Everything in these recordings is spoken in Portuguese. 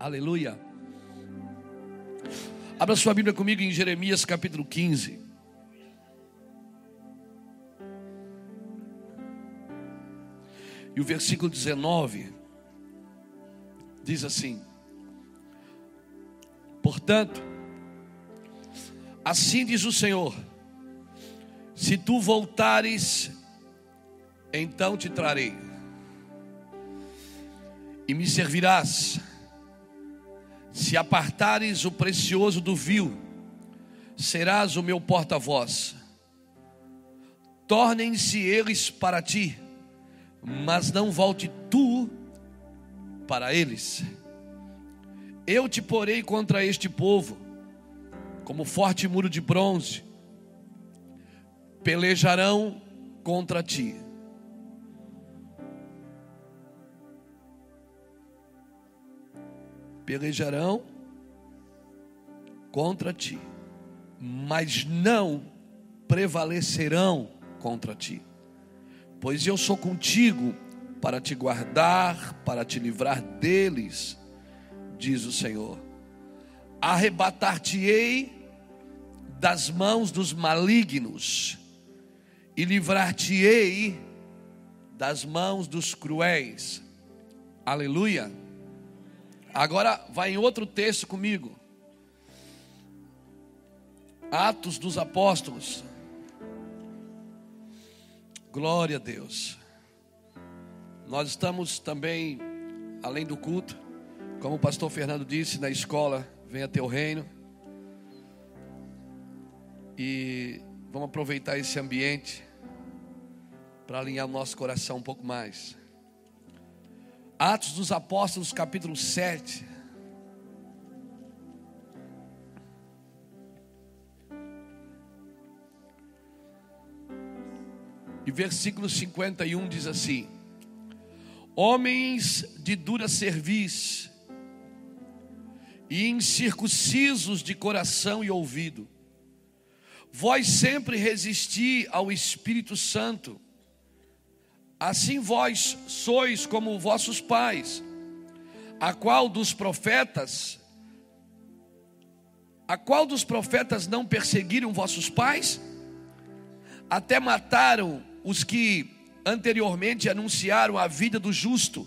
Aleluia. Abra sua Bíblia comigo em Jeremias capítulo 15. E o versículo 19 diz assim: Portanto, assim diz o Senhor: Se tu voltares, então te trarei, e me servirás. Se apartares o precioso do vil, serás o meu porta-voz. Tornem-se eles para ti, mas não volte tu para eles. Eu te porei contra este povo, como forte muro de bronze, pelejarão contra ti. Pelejarão contra ti, mas não prevalecerão contra ti, pois eu sou contigo para te guardar, para te livrar deles, diz o Senhor. Arrebatar-te-ei das mãos dos malignos e livrar-te-ei das mãos dos cruéis. Aleluia. Agora vai em outro texto comigo. Atos dos Apóstolos. Glória a Deus. Nós estamos também, além do culto, como o pastor Fernando disse, na escola Venha Teu Reino. E vamos aproveitar esse ambiente para alinhar o nosso coração um pouco mais. Atos dos Apóstolos, capítulo 7. E versículo 51 diz assim: Homens de dura cerviz e incircuncisos de coração e ouvido, vós sempre resisti ao Espírito Santo Assim vós sois como vossos pais, a qual dos profetas, a qual dos profetas não perseguiram vossos pais? Até mataram os que anteriormente anunciaram a vida do justo,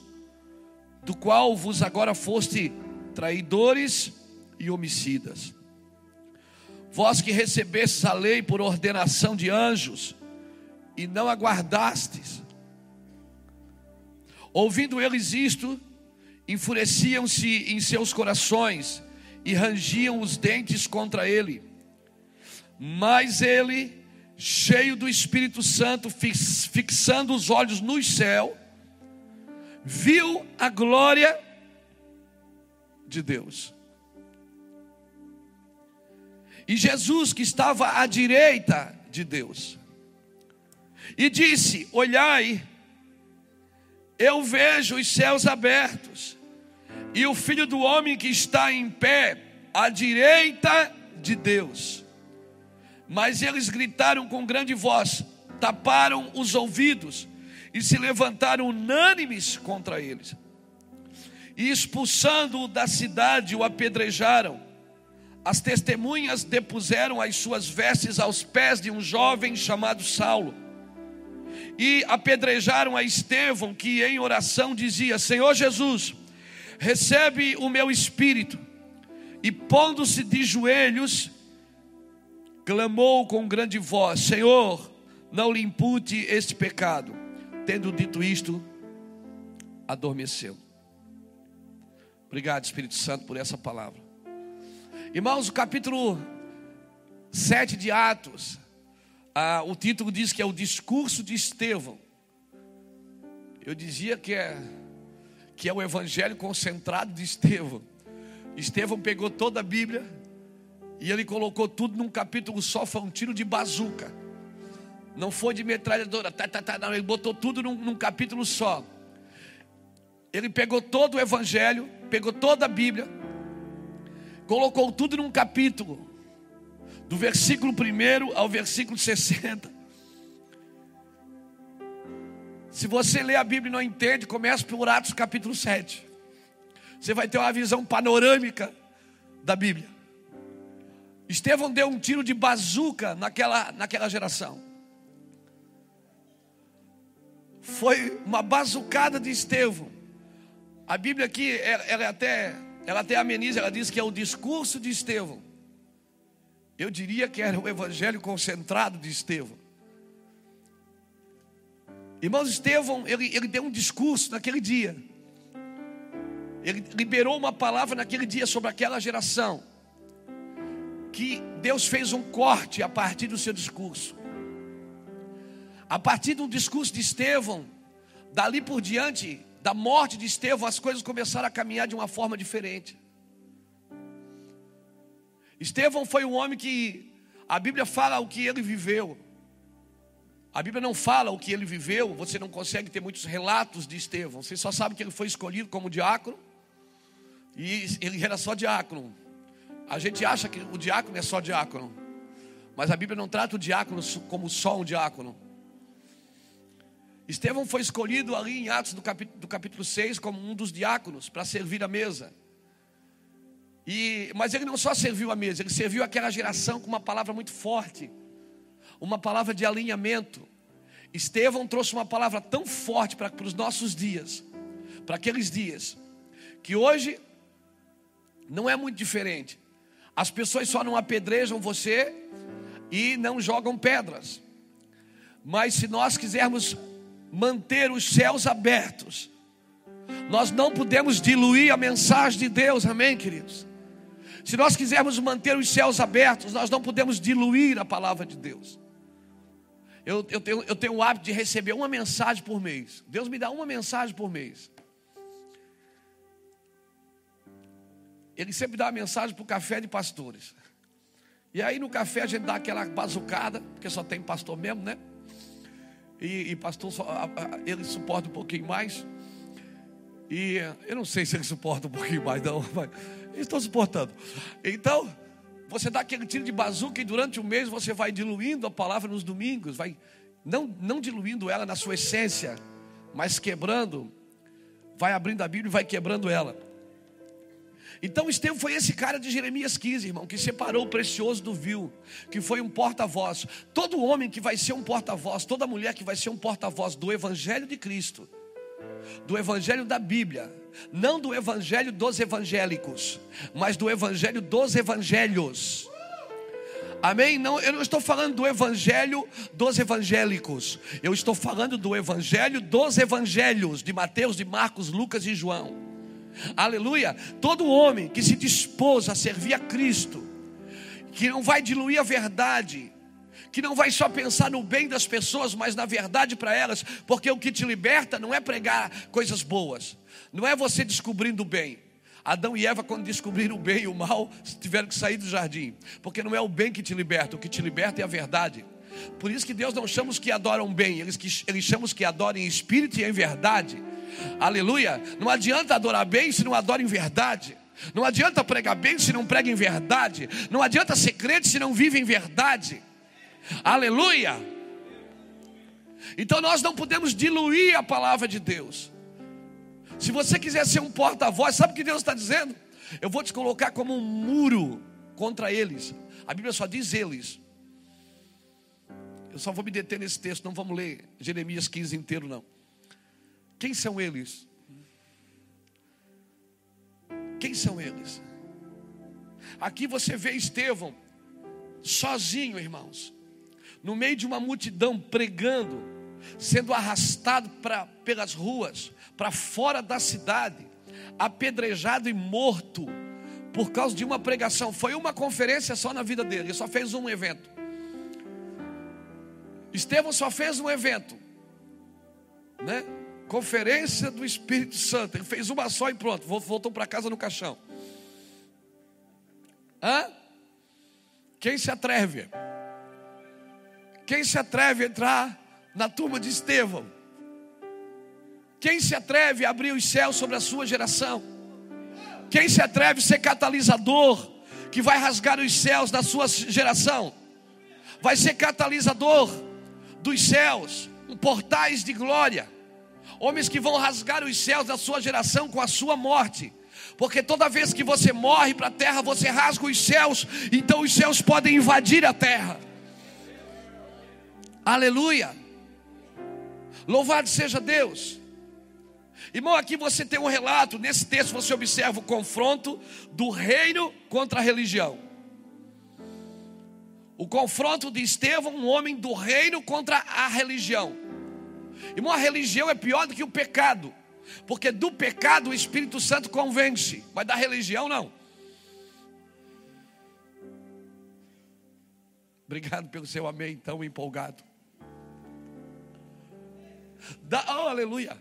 do qual vos agora foste traidores e homicidas. Vós que recebestes a lei por ordenação de anjos e não aguardastes, Ouvindo eles isto, enfureciam-se em seus corações e rangiam os dentes contra ele. Mas ele, cheio do Espírito Santo, fixando os olhos no céu, viu a glória de Deus. E Jesus, que estava à direita de Deus, e disse: Olhai, eu vejo os céus abertos e o filho do homem que está em pé à direita de Deus. Mas eles gritaram com grande voz, taparam os ouvidos e se levantaram unânimes contra eles. E expulsando-o da cidade, o apedrejaram. As testemunhas depuseram as suas vestes aos pés de um jovem chamado Saulo e apedrejaram a Estevão, que em oração dizia: Senhor Jesus, recebe o meu espírito. E pondo-se de joelhos, clamou com grande voz: Senhor, não lhe impute este pecado. Tendo dito isto, adormeceu. Obrigado, Espírito Santo, por essa palavra. Irmãos, o capítulo 7 de Atos ah, o título diz que é o discurso de Estevão. Eu dizia que é, que é o evangelho concentrado de Estevão. Estevão pegou toda a Bíblia e ele colocou tudo num capítulo só, foi um tiro de bazuca. Não foi de metralhadora, tá, tá, tá, não, ele botou tudo num, num capítulo só. Ele pegou todo o evangelho, pegou toda a Bíblia, colocou tudo num capítulo do versículo 1 ao versículo 60. Se você lê a Bíblia e não entende, comece por Atos capítulo 7. Você vai ter uma visão panorâmica da Bíblia. Estevão deu um tiro de bazuca naquela, naquela geração. Foi uma bazucada de Estevão. A Bíblia aqui, ela, ela até, ela até ameniza, ela diz que é o discurso de Estevão. Eu diria que era o evangelho concentrado de Estevão. Irmãos, Estevão, ele, ele deu um discurso naquele dia. Ele liberou uma palavra naquele dia sobre aquela geração. Que Deus fez um corte a partir do seu discurso. A partir do discurso de Estevão, dali por diante, da morte de Estevão, as coisas começaram a caminhar de uma forma diferente. Estevão foi um homem que a Bíblia fala o que ele viveu. A Bíblia não fala o que ele viveu, você não consegue ter muitos relatos de Estevão. Você só sabe que ele foi escolhido como diácono e ele era só diácono. A gente acha que o diácono é só diácono, mas a Bíblia não trata o diácono como só um diácono. Estevão foi escolhido ali em Atos do capítulo, do capítulo 6 como um dos diáconos para servir a mesa. E, mas ele não só serviu a mesa, ele serviu aquela geração com uma palavra muito forte, uma palavra de alinhamento. Estevão trouxe uma palavra tão forte para, para os nossos dias, para aqueles dias, que hoje não é muito diferente. As pessoas só não apedrejam você e não jogam pedras. Mas se nós quisermos manter os céus abertos, nós não podemos diluir a mensagem de Deus, amém, queridos? Se nós quisermos manter os céus abertos, nós não podemos diluir a palavra de Deus. Eu, eu, tenho, eu tenho o hábito de receber uma mensagem por mês. Deus me dá uma mensagem por mês. Ele sempre dá uma mensagem para o café de pastores. E aí no café a gente dá aquela bazucada, porque só tem pastor mesmo, né? E, e pastor, só, ele suporta um pouquinho mais. E eu não sei se ele suporta um pouquinho mais, não, mas estou suportando. Então, você dá aquele tiro de bazuca e durante o mês você vai diluindo a palavra nos domingos, vai não, não diluindo ela na sua essência, mas quebrando, vai abrindo a Bíblia e vai quebrando ela. Então Estevão foi esse cara de Jeremias 15, irmão, que separou o precioso do vil, que foi um porta-voz. Todo homem que vai ser um porta-voz, toda mulher que vai ser um porta-voz do Evangelho de Cristo, do Evangelho da Bíblia, não do Evangelho dos evangélicos, mas do Evangelho dos evangelhos. Amém? Não, eu não estou falando do evangelho dos evangélicos. Eu estou falando do evangelho dos evangelhos de Mateus, de Marcos, Lucas e João. Aleluia! Todo homem que se dispôs a servir a Cristo, que não vai diluir a verdade, que não vai só pensar no bem das pessoas, mas na verdade para elas, porque o que te liberta não é pregar coisas boas, não é você descobrindo o bem. Adão e Eva, quando descobriram o bem e o mal, tiveram que sair do jardim, porque não é o bem que te liberta, o que te liberta é a verdade. Por isso que Deus não chama os que adoram bem, eles, eles chama os que adoram em espírito e em verdade. Aleluia. Não adianta adorar bem se não adora em verdade. Não adianta pregar bem se não prega em verdade. Não adianta ser crente se não vive em verdade. Aleluia. Então nós não podemos diluir a palavra de Deus. Se você quiser ser um porta-voz, sabe o que Deus está dizendo? Eu vou te colocar como um muro contra eles. A Bíblia só diz eles. Eu só vou me deter nesse texto, não vamos ler Jeremias 15 inteiro, não. Quem são eles? Quem são eles? Aqui você vê Estevão sozinho, irmãos, no meio de uma multidão pregando, sendo arrastado pra, pelas ruas, para fora da cidade, apedrejado e morto por causa de uma pregação. Foi uma conferência só na vida dele, ele só fez um evento. Estevão só fez um evento, né? Conferência do Espírito Santo. Ele fez uma só e pronto. Voltou para casa no caixão. Hã? Quem se atreve? Quem se atreve a entrar na turma de Estevão? Quem se atreve a abrir os céus sobre a sua geração? Quem se atreve a ser catalisador que vai rasgar os céus da sua geração? Vai ser catalisador dos céus, portais de glória homens que vão rasgar os céus da sua geração com a sua morte, Porque toda vez que você morre para a terra, você rasga os céus, então os céus podem invadir a terra. Aleluia. Louvado seja Deus. Irmão, aqui você tem um relato, nesse texto você observa o confronto do reino contra a religião. O confronto de Estevão, um homem do reino contra a religião. Irmão, a religião é pior do que o pecado. Porque do pecado o Espírito Santo convence, mas da religião não. Obrigado pelo seu amém tão empolgado. Da, oh, aleluia.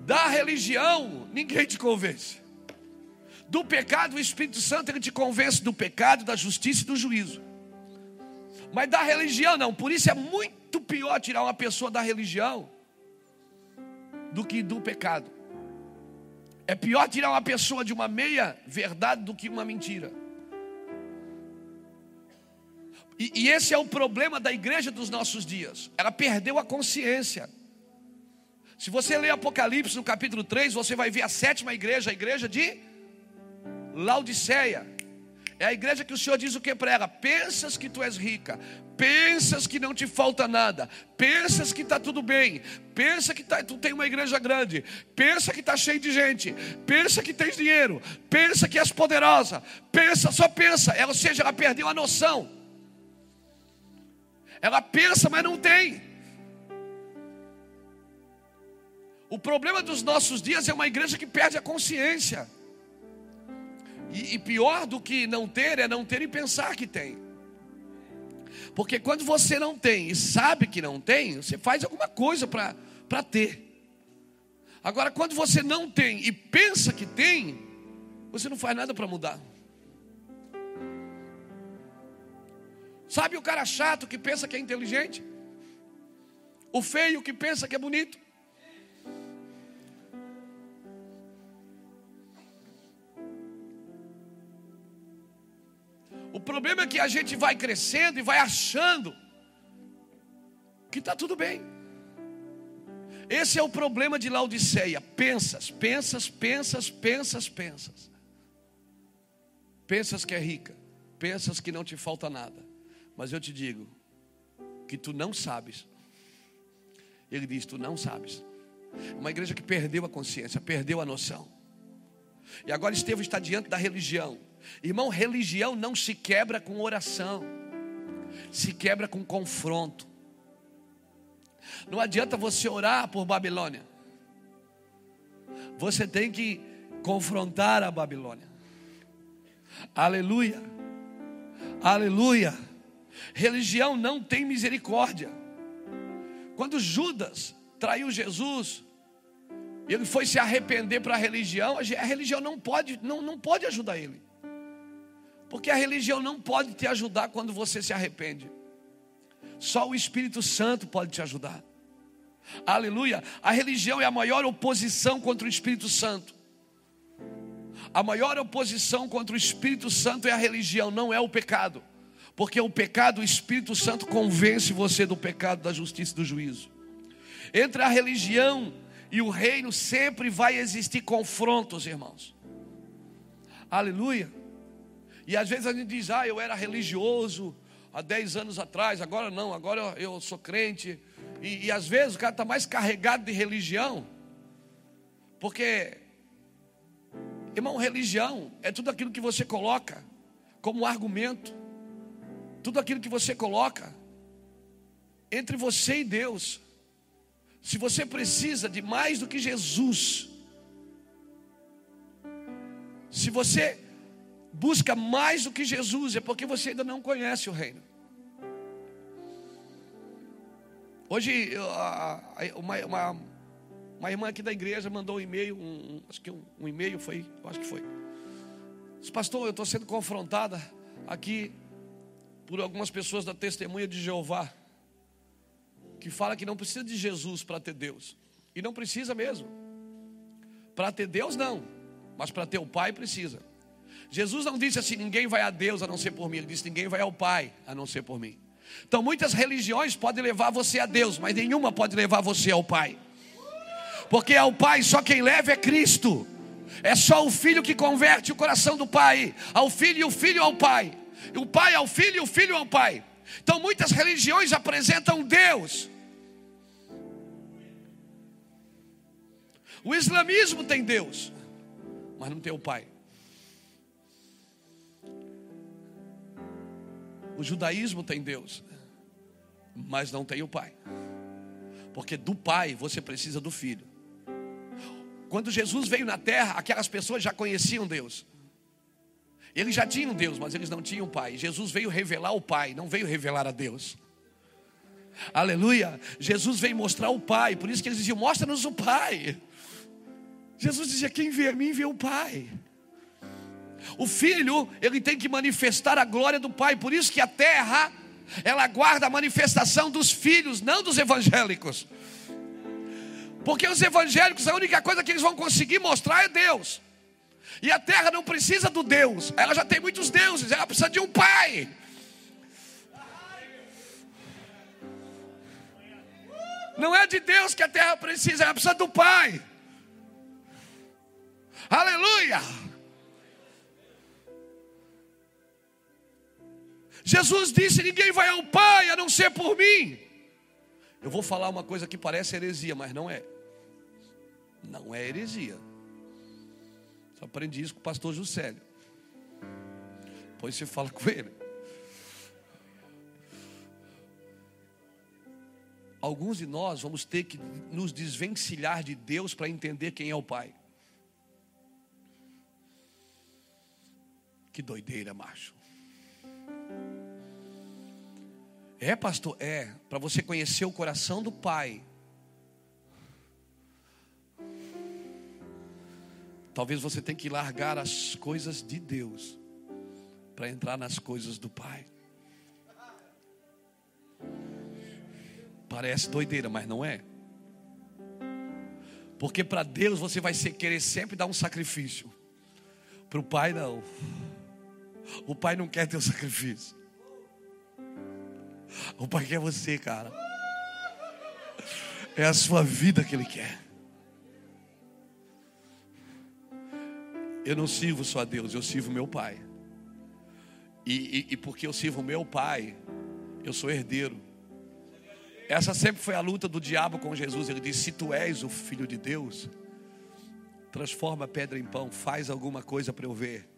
Da religião, ninguém te convence. Do pecado, o Espírito Santo ele te convence do pecado, da justiça e do juízo. Mas da religião não. Por isso é muito pior tirar uma pessoa da religião do que do pecado. É pior tirar uma pessoa de uma meia verdade do que uma mentira. E, e, esse é o problema da igreja dos nossos dias. Ela perdeu a consciência. Se você ler Apocalipse no capítulo 3, você vai ver a sétima igreja, a igreja de Laodiceia. É a igreja que o Senhor diz o que para ela: pensas que tu és rica, pensas que não te falta nada, pensas que está tudo bem, pensa que tá, tu tem uma igreja grande, pensa que está cheio de gente, pensa que tens dinheiro, pensa que és poderosa, pensa, só pensa, ela, ou seja, ela perdeu a noção. Ela pensa, mas não tem. O problema dos nossos dias é uma igreja que perde a consciência. E, e pior do que não ter é não ter e pensar que tem. Porque quando você não tem e sabe que não tem, você faz alguma coisa para ter. Agora, quando você não tem e pensa que tem, você não faz nada para mudar. Sabe o cara chato que pensa que é inteligente? O feio que pensa que é bonito? O problema é que a gente vai crescendo e vai achando que está tudo bem. Esse é o problema de Laodiceia. Pensas, pensas, pensas, pensas, pensas. Pensas que é rica, pensas que não te falta nada. Mas eu te digo que tu não sabes. Ele diz: Tu não sabes. Uma igreja que perdeu a consciência, perdeu a noção. E agora Estevão está diante da religião. Irmão, religião não se quebra com oração, se quebra com confronto. Não adianta você orar por Babilônia, você tem que confrontar a Babilônia. Aleluia, aleluia. Religião não tem misericórdia. Quando Judas traiu Jesus, ele foi se arrepender para a religião, a religião não pode, não, não pode ajudar ele. Porque a religião não pode te ajudar quando você se arrepende. Só o Espírito Santo pode te ajudar. Aleluia. A religião é a maior oposição contra o Espírito Santo. A maior oposição contra o Espírito Santo é a religião, não é o pecado. Porque o pecado, o Espírito Santo convence você do pecado, da justiça e do juízo. Entre a religião e o reino sempre vai existir confrontos, irmãos. Aleluia. E às vezes a gente diz, ah, eu era religioso há 10 anos atrás, agora não, agora eu sou crente. E, e às vezes o cara está mais carregado de religião, porque, irmão, religião é tudo aquilo que você coloca como argumento, tudo aquilo que você coloca entre você e Deus. Se você precisa de mais do que Jesus, se você busca mais do que Jesus, é porque você ainda não conhece o reino. Hoje, uma, uma, uma irmã aqui da igreja mandou um e-mail, um, acho que um, um e-mail foi, acho que foi. Pastor, eu estou sendo confrontada aqui por algumas pessoas da testemunha de Jeová, que fala que não precisa de Jesus para ter Deus. E não precisa mesmo. Para ter Deus, não. Mas para ter o Pai, precisa. Jesus não disse assim: ninguém vai a Deus a não ser por mim. Ele disse: ninguém vai ao Pai a não ser por mim. Então, muitas religiões podem levar você a Deus, mas nenhuma pode levar você ao Pai. Porque ao Pai só quem leva é Cristo. É só o filho que converte o coração do pai ao filho e o filho ao pai. O pai ao filho e o filho ao pai. Então muitas religiões apresentam Deus. O islamismo tem Deus, mas não tem o pai. O judaísmo tem Deus, mas não tem o pai. Porque do pai você precisa do filho. Quando Jesus veio na terra, aquelas pessoas já conheciam Deus. Eles já tinham Deus, mas eles não tinham pai. Jesus veio revelar o pai, não veio revelar a Deus. Aleluia. Jesus veio mostrar o pai, por isso que eles diziam: "Mostra-nos o pai". Jesus dizia: "Quem vê a mim vê o pai". O filho, ele tem que manifestar a glória do pai, por isso que a terra ela guarda a manifestação dos filhos, não dos evangélicos. Porque os evangélicos, a única coisa que eles vão conseguir mostrar é Deus. E a terra não precisa do Deus, ela já tem muitos deuses, ela precisa de um pai. Não é de Deus que a terra precisa, ela precisa do pai. Aleluia! Jesus disse: Ninguém vai ao Pai a não ser por mim. Eu vou falar uma coisa que parece heresia, mas não é. Não é heresia. Só aprendi isso com o pastor Juscelio. Depois você fala com ele. Alguns de nós vamos ter que nos desvencilhar de Deus para entender quem é o Pai. Que doideira, macho. É, pastor? É, para você conhecer o coração do Pai. Talvez você tenha que largar as coisas de Deus para entrar nas coisas do Pai. Parece doideira, mas não é. Porque para Deus você vai querer sempre dar um sacrifício. Para o Pai não. O Pai não quer teu sacrifício. O Pai quer você, cara. É a sua vida que Ele quer. Eu não sirvo só a Deus, eu sirvo meu Pai. E, e, e porque eu sirvo meu Pai, eu sou herdeiro. Essa sempre foi a luta do diabo com Jesus. Ele disse: Se tu és o filho de Deus, transforma a pedra em pão, faz alguma coisa para eu ver.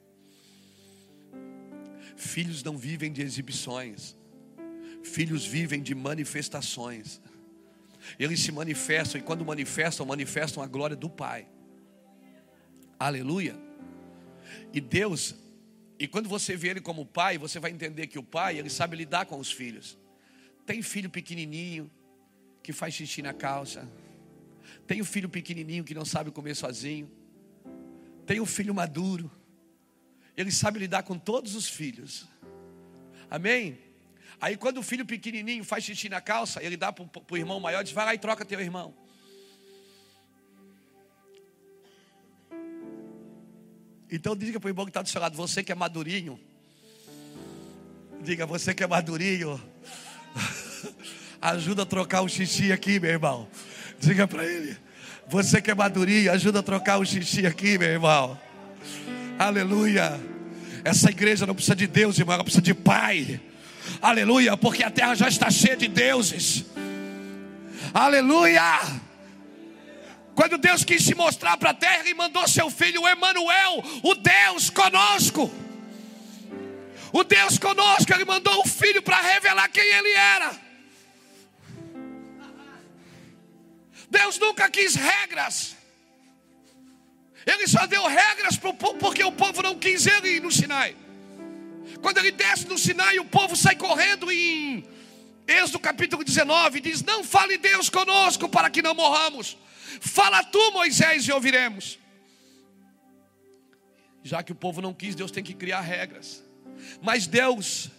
Filhos não vivem de exibições, filhos vivem de manifestações. Eles se manifestam e quando manifestam, manifestam a glória do Pai. Aleluia. E Deus, e quando você vê Ele como Pai, você vai entender que o Pai, Ele sabe lidar com os filhos. Tem filho pequenininho que faz xixi na calça. Tem o filho pequenininho que não sabe comer sozinho. Tem o filho maduro. Ele sabe lidar com todos os filhos. Amém? Aí quando o filho pequenininho faz xixi na calça, ele dá para o irmão maior, diz, vai lá e troca teu irmão. Então diga para o irmão que está do seu lado, você que é madurinho. Diga, você que é madurinho. ajuda a trocar o xixi aqui, meu irmão. Diga para ele. Você que é madurinho, ajuda a trocar o xixi aqui, meu irmão. Aleluia. Essa igreja não precisa de Deus, irmão, ela precisa de Pai. Aleluia, porque a terra já está cheia de deuses. Aleluia. Quando Deus quis se mostrar para a terra, Ele mandou seu filho, Emanuel, o Deus conosco. O Deus conosco, Ele mandou o filho para revelar quem Ele era. Deus nunca quis regras. Ele só deu regras povo porque o povo não quis ele ir no Sinai. Quando ele desce no Sinai, o povo sai correndo em Êxodo capítulo 19, diz: Não fale Deus conosco para que não morramos. Fala tu, Moisés, e ouviremos. Já que o povo não quis, Deus tem que criar regras. Mas Deus,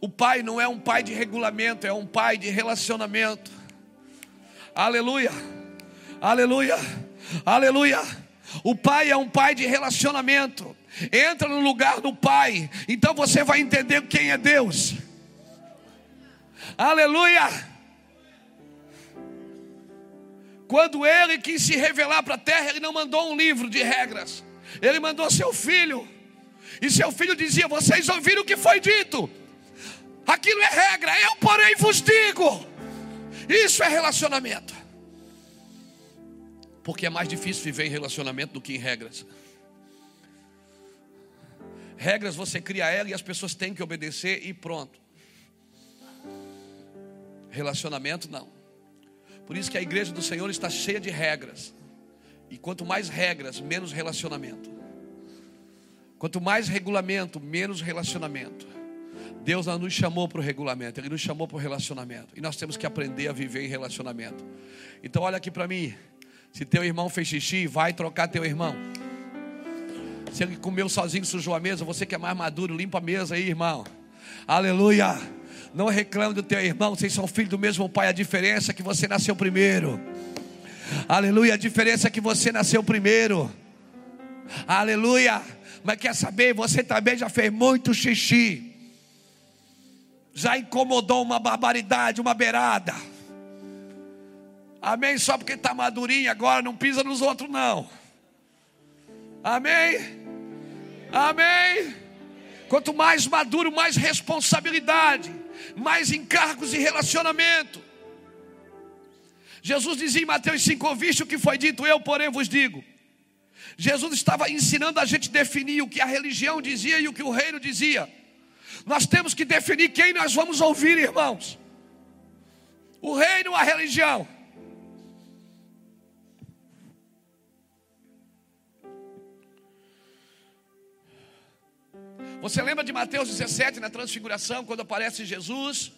o Pai não é um pai de regulamento, é um pai de relacionamento. Aleluia, aleluia, aleluia. O pai é um pai de relacionamento. Entra no lugar do pai, então você vai entender quem é Deus. Aleluia. Quando ele quis se revelar para a terra, ele não mandou um livro de regras, ele mandou seu filho. E seu filho dizia: Vocês ouviram o que foi dito? Aquilo é regra, eu, porém, vos digo. Isso é relacionamento. Porque é mais difícil viver em relacionamento do que em regras. Regras você cria ela e as pessoas têm que obedecer e pronto. Relacionamento não. Por isso que a igreja do Senhor está cheia de regras. E quanto mais regras, menos relacionamento. Quanto mais regulamento, menos relacionamento. Deus não nos chamou para o regulamento, Ele nos chamou para o relacionamento. E nós temos que aprender a viver em relacionamento. Então olha aqui para mim. Se teu irmão fez xixi, vai trocar teu irmão. Se ele comeu sozinho, sujou a mesa, você que é mais maduro, limpa a mesa aí, irmão. Aleluia. Não reclame do teu irmão, vocês são filhos do mesmo pai. A diferença é que você nasceu primeiro. Aleluia. A diferença é que você nasceu primeiro. Aleluia. Mas quer saber? Você também já fez muito xixi. Já incomodou uma barbaridade, uma beirada. Amém? Só porque está madurinho agora, não pisa nos outros, não. Amém? Amém. Quanto mais maduro, mais responsabilidade, mais encargos e relacionamento. Jesus dizia em Mateus 5: Ouviste o que foi dito, eu, porém, vos digo. Jesus estava ensinando a gente definir o que a religião dizia e o que o reino dizia. Nós temos que definir quem nós vamos ouvir, irmãos: o reino ou a religião. Você lembra de Mateus 17 na transfiguração, quando aparece Jesus?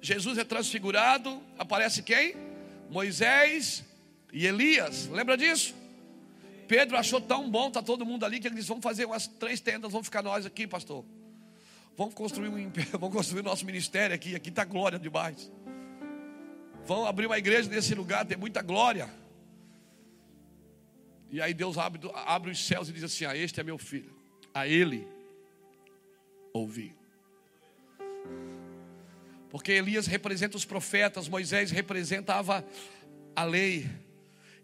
Jesus é transfigurado, aparece quem? Moisés e Elias. Lembra disso? Pedro achou tão bom, tá todo mundo ali, que ele disse: Vamos fazer umas três tendas, vamos ficar nós aqui, pastor. Vamos construir um vamos construir nosso ministério aqui, aqui está glória demais. Vamos abrir uma igreja nesse lugar, tem muita glória. E aí Deus abre, abre os céus e diz assim: ah, Este é meu filho, a ele ouvir. Porque Elias representa os profetas, Moisés representava a lei.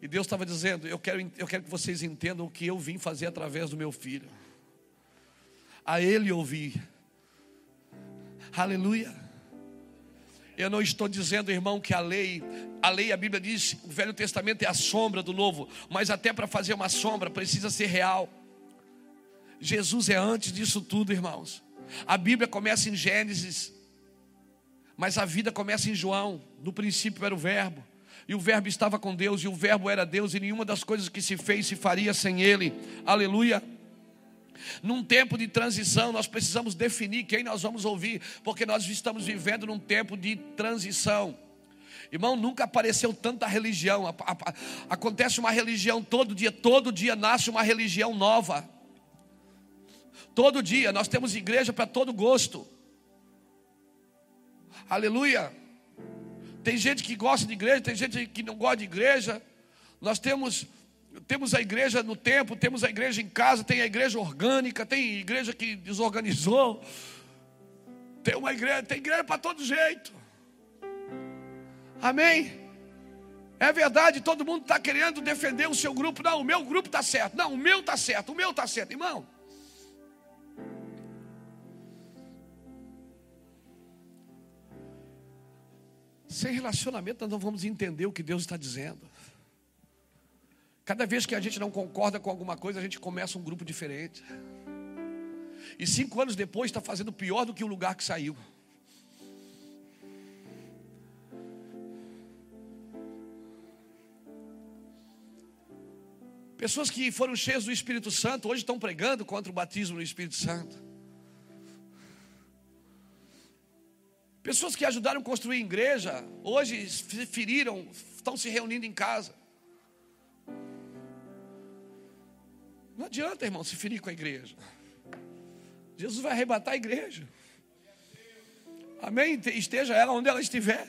E Deus estava dizendo: eu quero, eu quero que vocês entendam o que eu vim fazer através do meu filho. A ele ouvir. Aleluia. Eu não estou dizendo, irmão, que a lei, a lei, a Bíblia diz, o Velho Testamento é a sombra do novo, mas até para fazer uma sombra precisa ser real. Jesus é antes disso tudo, irmãos. A Bíblia começa em Gênesis, mas a vida começa em João. No princípio era o Verbo, e o Verbo estava com Deus, e o Verbo era Deus, e nenhuma das coisas que se fez se faria sem Ele. Aleluia. Num tempo de transição, nós precisamos definir quem nós vamos ouvir, porque nós estamos vivendo num tempo de transição. Irmão, nunca apareceu tanta religião. Acontece uma religião todo dia, todo dia nasce uma religião nova. Todo dia, nós temos igreja para todo gosto. Aleluia. Tem gente que gosta de igreja, tem gente que não gosta de igreja. Nós temos temos a igreja no tempo, temos a igreja em casa, tem a igreja orgânica, tem igreja que desorganizou. Tem uma igreja, tem igreja para todo jeito. Amém? É verdade, todo mundo está querendo defender o seu grupo. Não, o meu grupo está certo. Não, o meu está certo, o meu está certo. Irmão, Sem relacionamento, nós não vamos entender o que Deus está dizendo. Cada vez que a gente não concorda com alguma coisa, a gente começa um grupo diferente. E cinco anos depois está fazendo pior do que o lugar que saiu. Pessoas que foram cheias do Espírito Santo hoje estão pregando contra o batismo no Espírito Santo. Pessoas que ajudaram a construir igreja, hoje se feriram, estão se reunindo em casa. Não adianta, irmão, se ferir com a igreja. Jesus vai arrebatar a igreja. Amém? Esteja ela onde ela estiver.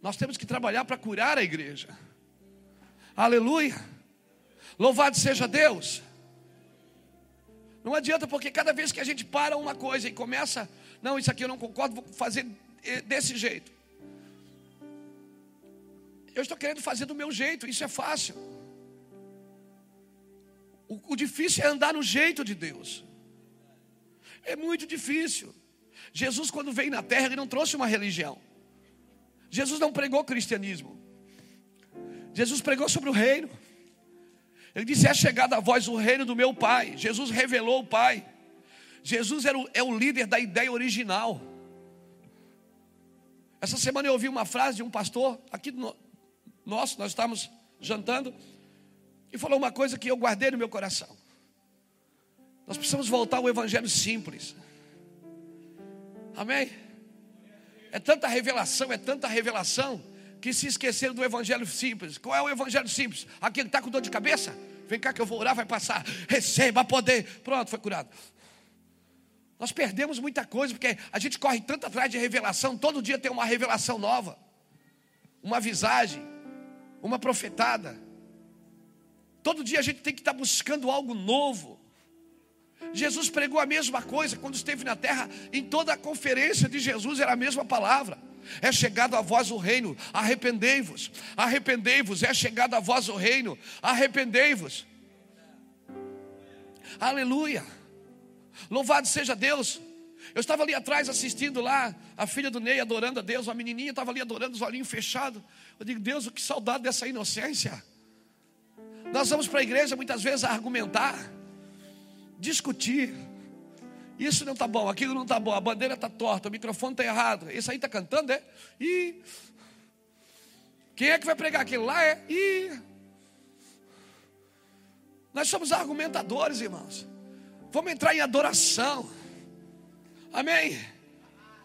Nós temos que trabalhar para curar a igreja. Aleluia. Louvado seja Deus. Não adianta, porque cada vez que a gente para uma coisa e começa, não, isso aqui eu não concordo, vou fazer desse jeito. Eu estou querendo fazer do meu jeito, isso é fácil. O, o difícil é andar no jeito de Deus. É muito difícil. Jesus, quando veio na terra, ele não trouxe uma religião. Jesus não pregou cristianismo. Jesus pregou sobre o reino. Ele disse: É chegada a voz o reino do meu Pai. Jesus revelou o Pai. Jesus era o, é o líder da ideia original. Essa semana eu ouvi uma frase de um pastor, aqui no, nosso, nós estávamos jantando, e falou uma coisa que eu guardei no meu coração. Nós precisamos voltar ao evangelho simples. Amém? É tanta revelação, é tanta revelação, que se esqueceram do evangelho simples. Qual é o evangelho simples? Aquele que está com dor de cabeça? Vem cá que eu vou orar, vai passar. Receba poder. Pronto, foi curado. Nós perdemos muita coisa, porque a gente corre tanto atrás de revelação, todo dia tem uma revelação nova, uma visagem, uma profetada. Todo dia a gente tem que estar buscando algo novo. Jesus pregou a mesma coisa quando esteve na terra, em toda a conferência de Jesus era a mesma palavra. É chegado a vós o reino, arrependei-vos, arrependei-vos, é chegado a vós o reino, arrependei-vos. Aleluia. Louvado seja Deus. Eu estava ali atrás assistindo lá, a filha do Ney adorando a Deus, uma menininha estava ali adorando, os olhinhos fechados. Eu digo, Deus, que saudade dessa inocência. Nós vamos para a igreja muitas vezes a argumentar, discutir. Isso não está bom, aquilo não está bom, a bandeira está torta, o microfone está errado. Esse aí está cantando, é? E quem é que vai pregar aquilo lá? É? E nós somos argumentadores, irmãos. Vamos entrar em adoração. Amém.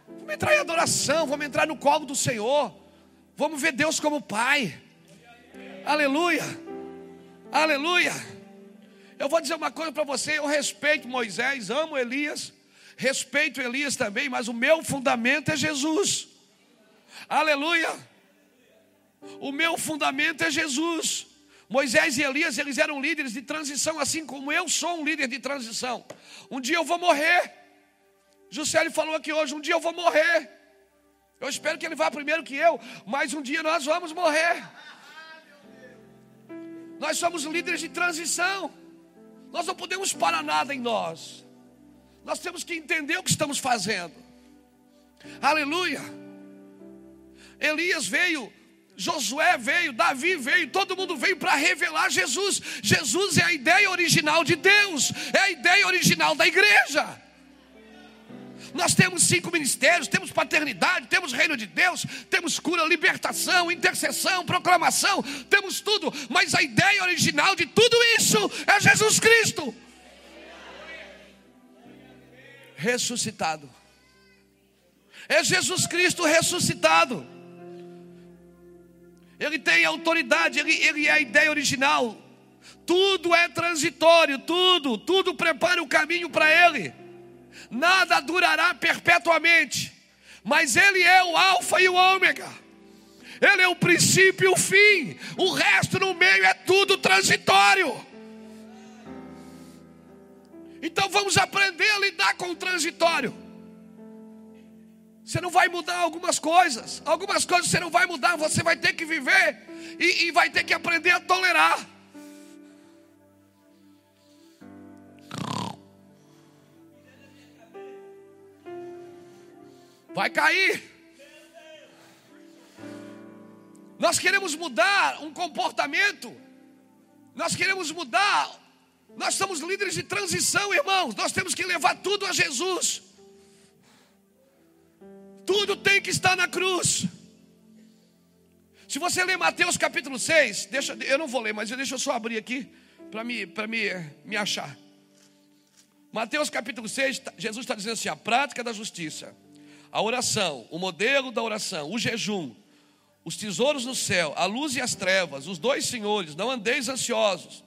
Vamos entrar em adoração, vamos entrar no colo do Senhor. Vamos ver Deus como Pai. Aleluia. Aleluia. Eu vou dizer uma coisa para você, eu respeito Moisés, amo Elias, respeito Elias também, mas o meu fundamento é Jesus. Aleluia. O meu fundamento é Jesus. Moisés e Elias, eles eram líderes de transição, assim como eu sou um líder de transição. Um dia eu vou morrer. Juscelio falou aqui hoje: um dia eu vou morrer. Eu espero que ele vá primeiro que eu, mas um dia nós vamos morrer. Nós somos líderes de transição. Nós não podemos parar nada em nós. Nós temos que entender o que estamos fazendo. Aleluia. Elias veio Josué veio, Davi veio, todo mundo veio para revelar Jesus. Jesus é a ideia original de Deus, é a ideia original da igreja. Nós temos cinco ministérios, temos paternidade, temos reino de Deus, temos cura, libertação, intercessão, proclamação, temos tudo, mas a ideia original de tudo isso é Jesus Cristo ressuscitado. É Jesus Cristo ressuscitado. Ele tem autoridade, ele, ele é a ideia original. Tudo é transitório, tudo, tudo prepara o caminho para Ele. Nada durará perpetuamente, mas Ele é o Alfa e o Ômega. Ele é o princípio e o fim. O resto no meio é tudo transitório. Então vamos aprender a lidar com o transitório. Você não vai mudar algumas coisas. Algumas coisas você não vai mudar. Você vai ter que viver e, e vai ter que aprender a tolerar. Vai cair. Nós queremos mudar um comportamento. Nós queremos mudar. Nós somos líderes de transição, irmãos. Nós temos que levar tudo a Jesus. Tudo tem que estar na cruz. Se você ler Mateus capítulo 6, deixa, eu não vou ler, mas deixa eu só abrir aqui para me, me, me achar. Mateus capítulo 6, tá, Jesus está dizendo assim: a prática da justiça, a oração, o modelo da oração, o jejum, os tesouros no céu, a luz e as trevas, os dois senhores, não andeis ansiosos.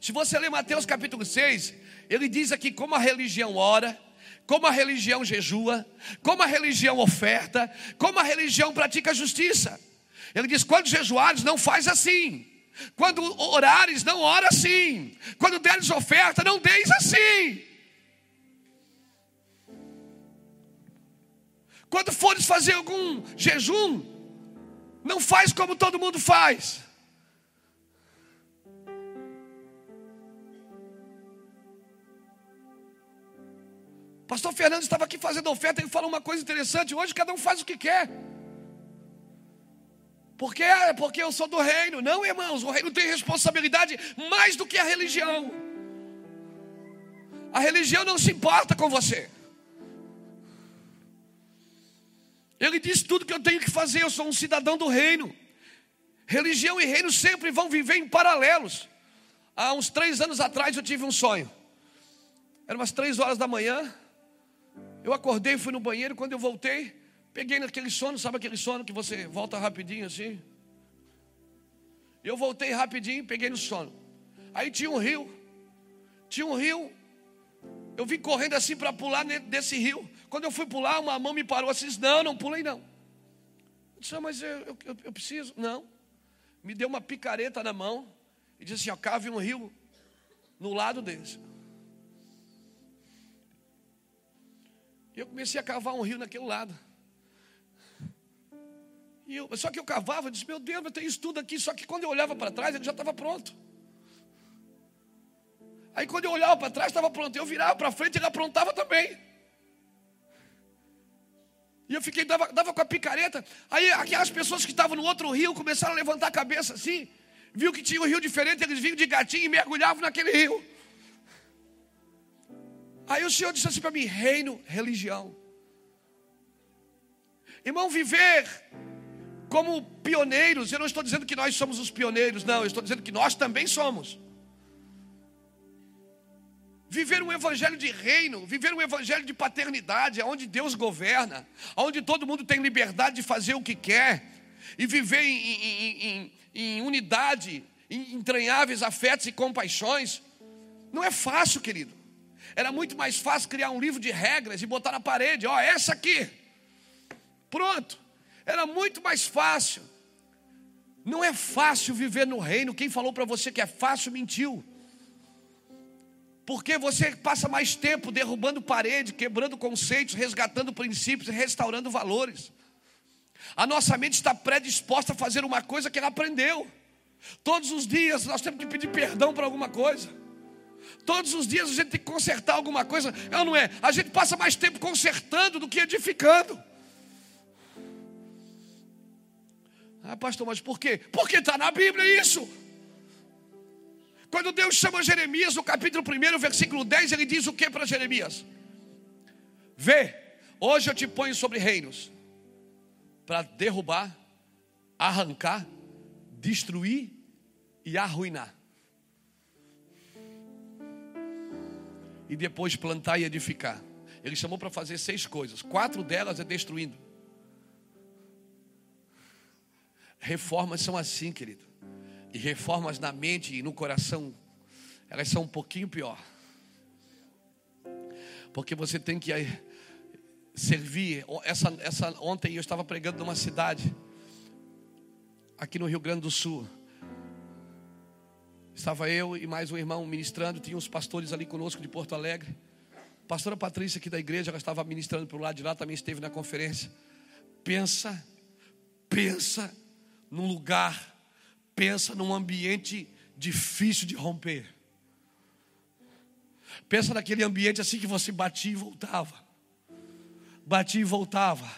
Se você ler Mateus capítulo 6, ele diz aqui como a religião ora, como a religião jejua, como a religião oferta, como a religião pratica justiça. Ele diz: quando jejuares, não faz assim. Quando orares, não ora assim. Quando deres oferta, não deis assim. Quando fores fazer algum jejum, Não faz como todo mundo faz. Pastor Fernando estava aqui fazendo oferta e falou uma coisa interessante. Hoje cada um faz o que quer. Por quê? Porque eu sou do reino. Não, irmãos, o reino tem responsabilidade mais do que a religião. A religião não se importa com você. Ele diz tudo que eu tenho que fazer, eu sou um cidadão do reino. Religião e reino sempre vão viver em paralelos. Há uns três anos atrás eu tive um sonho. Era umas três horas da manhã. Eu acordei, fui no banheiro. Quando eu voltei, peguei naquele sono, sabe aquele sono que você volta rapidinho assim? Eu voltei rapidinho, peguei no sono. Aí tinha um rio. Tinha um rio. Eu vim correndo assim para pular desse rio. Quando eu fui pular, uma mão me parou assim: Não, não pulei não. Eu disse: ah, Mas eu, eu, eu preciso. Não. Me deu uma picareta na mão e disse assim: ó, Cave um rio no lado desse. E eu comecei a cavar um rio naquele lado. E eu, só que eu cavava, eu disse, meu Deus, eu tenho isso tudo aqui. Só que quando eu olhava para trás, ele já estava pronto. Aí quando eu olhava para trás, estava pronto. Eu virava para frente, ele aprontava também. E eu fiquei, dava, dava com a picareta. Aí aquelas pessoas que estavam no outro rio começaram a levantar a cabeça assim. Viu que tinha um rio diferente, eles vinham de gatinho e mergulhavam naquele rio. Aí o Senhor disse assim para mim: reino, religião. Irmão, viver como pioneiros, eu não estou dizendo que nós somos os pioneiros, não, eu estou dizendo que nós também somos. Viver um evangelho de reino, viver um evangelho de paternidade, onde Deus governa, onde todo mundo tem liberdade de fazer o que quer, e viver em, em, em, em unidade, em entranháveis afetos e compaixões, não é fácil, querido. Era muito mais fácil criar um livro de regras e botar na parede, ó, essa aqui. Pronto. Era muito mais fácil. Não é fácil viver no reino. Quem falou para você que é fácil mentiu. Porque você passa mais tempo derrubando parede, quebrando conceitos, resgatando princípios e restaurando valores. A nossa mente está predisposta a fazer uma coisa que ela aprendeu. Todos os dias nós temos que pedir perdão por alguma coisa. Todos os dias a gente tem que consertar alguma coisa. Ou não é? A gente passa mais tempo consertando do que edificando. Ah, pastor, mas por quê? Porque está na Bíblia isso. Quando Deus chama Jeremias, no capítulo 1, versículo 10, ele diz o que para Jeremias? Vê, hoje eu te ponho sobre reinos para derrubar, arrancar, destruir e arruinar. e depois plantar e edificar. Ele chamou para fazer seis coisas, quatro delas é destruindo. Reformas são assim, querido. E reformas na mente e no coração, elas são um pouquinho pior. Porque você tem que eh, servir. Essa, essa, ontem eu estava pregando numa cidade, aqui no Rio Grande do Sul. Estava eu e mais um irmão ministrando, tinha uns pastores ali conosco de Porto Alegre. Pastora Patrícia aqui da igreja, ela estava ministrando para o lado de lá, também esteve na conferência. Pensa, pensa num lugar, pensa num ambiente difícil de romper. Pensa naquele ambiente assim que você batia e voltava. Batia e voltava.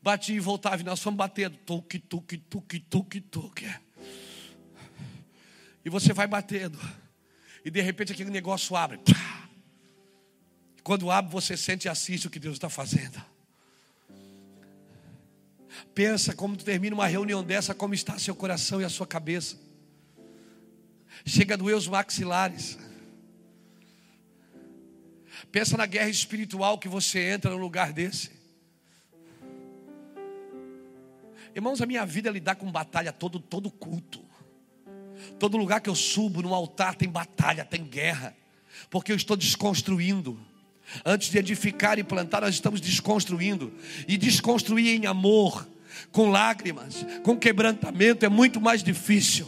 Batia e voltava. E nós fomos batendo. Tuque, tuque, tuque, tuque, tuque. E você vai batendo. E de repente aquele negócio abre. Quando abre, você sente e assiste o que Deus está fazendo. Pensa como tu termina uma reunião dessa, como está seu coração e a sua cabeça. Chega a doer os maxilares. Pensa na guerra espiritual que você entra num lugar desse. Irmãos, a minha vida é lidar com batalha todo, todo culto. Todo lugar que eu subo no altar tem batalha, tem guerra, porque eu estou desconstruindo. Antes de edificar e plantar, nós estamos desconstruindo. E desconstruir em amor, com lágrimas, com quebrantamento, é muito mais difícil.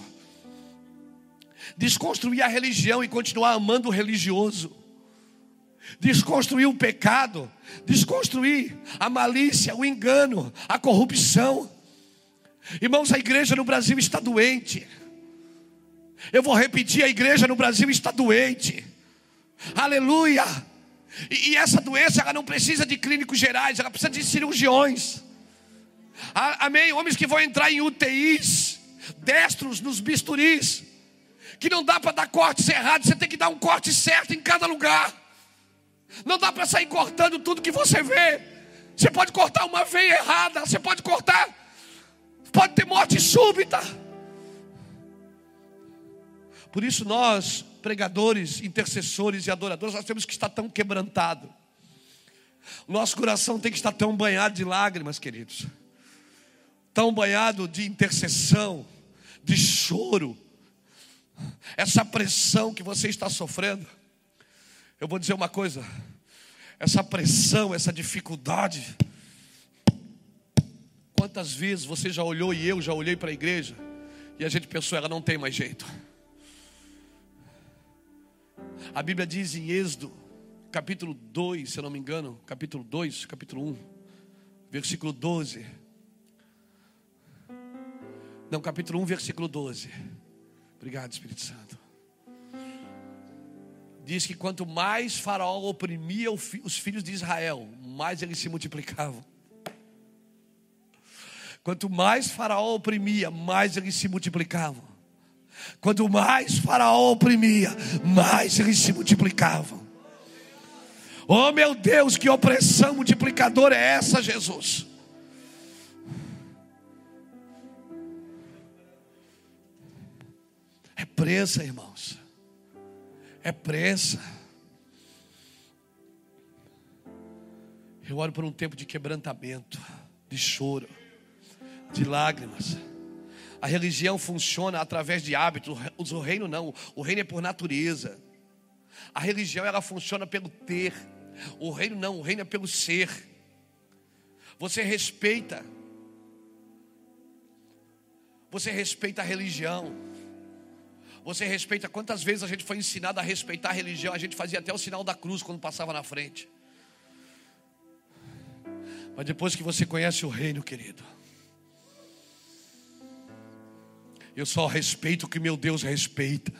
Desconstruir a religião e continuar amando o religioso. Desconstruir o pecado, desconstruir a malícia, o engano, a corrupção Irmãos, a igreja no Brasil está doente. Eu vou repetir: a igreja no Brasil está doente. Aleluia. E, essa doença ela não precisa de clínicos gerais, ela precisa de cirurgiões. Amém? Homens que vão entrar em UTIs, destros nos bisturis, que não dá para dar cortes errados, você tem que dar um corte certo em cada lugar. Não dá para sair cortando tudo que você vê. Você pode cortar uma veia errada, você pode cortar, pode ter morte súbita. Por isso nós, pregadores, intercessores e adoradores, nós temos que estar tão quebrantado. Nosso coração tem que estar tão banhado de lágrimas, queridos. Tão banhado de intercessão, de choro. Essa pressão que você está sofrendo. Eu vou dizer uma coisa, essa pressão, essa dificuldade. Quantas vezes você já olhou e eu já olhei para a igreja e a gente pensou, ela não tem mais jeito. A Bíblia diz em Êxodo, capítulo 2, se eu não me engano, capítulo 2, capítulo 1, versículo 12. Não, capítulo 1, versículo 12. Obrigado, Espírito Santo diz que quanto mais Faraó oprimia os filhos de Israel, mais eles se multiplicavam. Quanto mais Faraó oprimia, mais eles se multiplicavam. Quanto mais Faraó oprimia, mais eles se multiplicavam. Oh meu Deus, que opressão multiplicadora é essa, Jesus? Presa, irmãos é pressa. Eu oro por um tempo de quebrantamento, de choro, de lágrimas. A religião funciona através de hábitos, o reino não, o reino é por natureza. A religião ela funciona pelo ter, o reino não, o reino é pelo ser. Você respeita, você respeita a religião. Você respeita quantas vezes a gente foi ensinado a respeitar a religião? A gente fazia até o sinal da cruz quando passava na frente. Mas depois que você conhece o reino, querido, eu só respeito o que meu Deus respeita.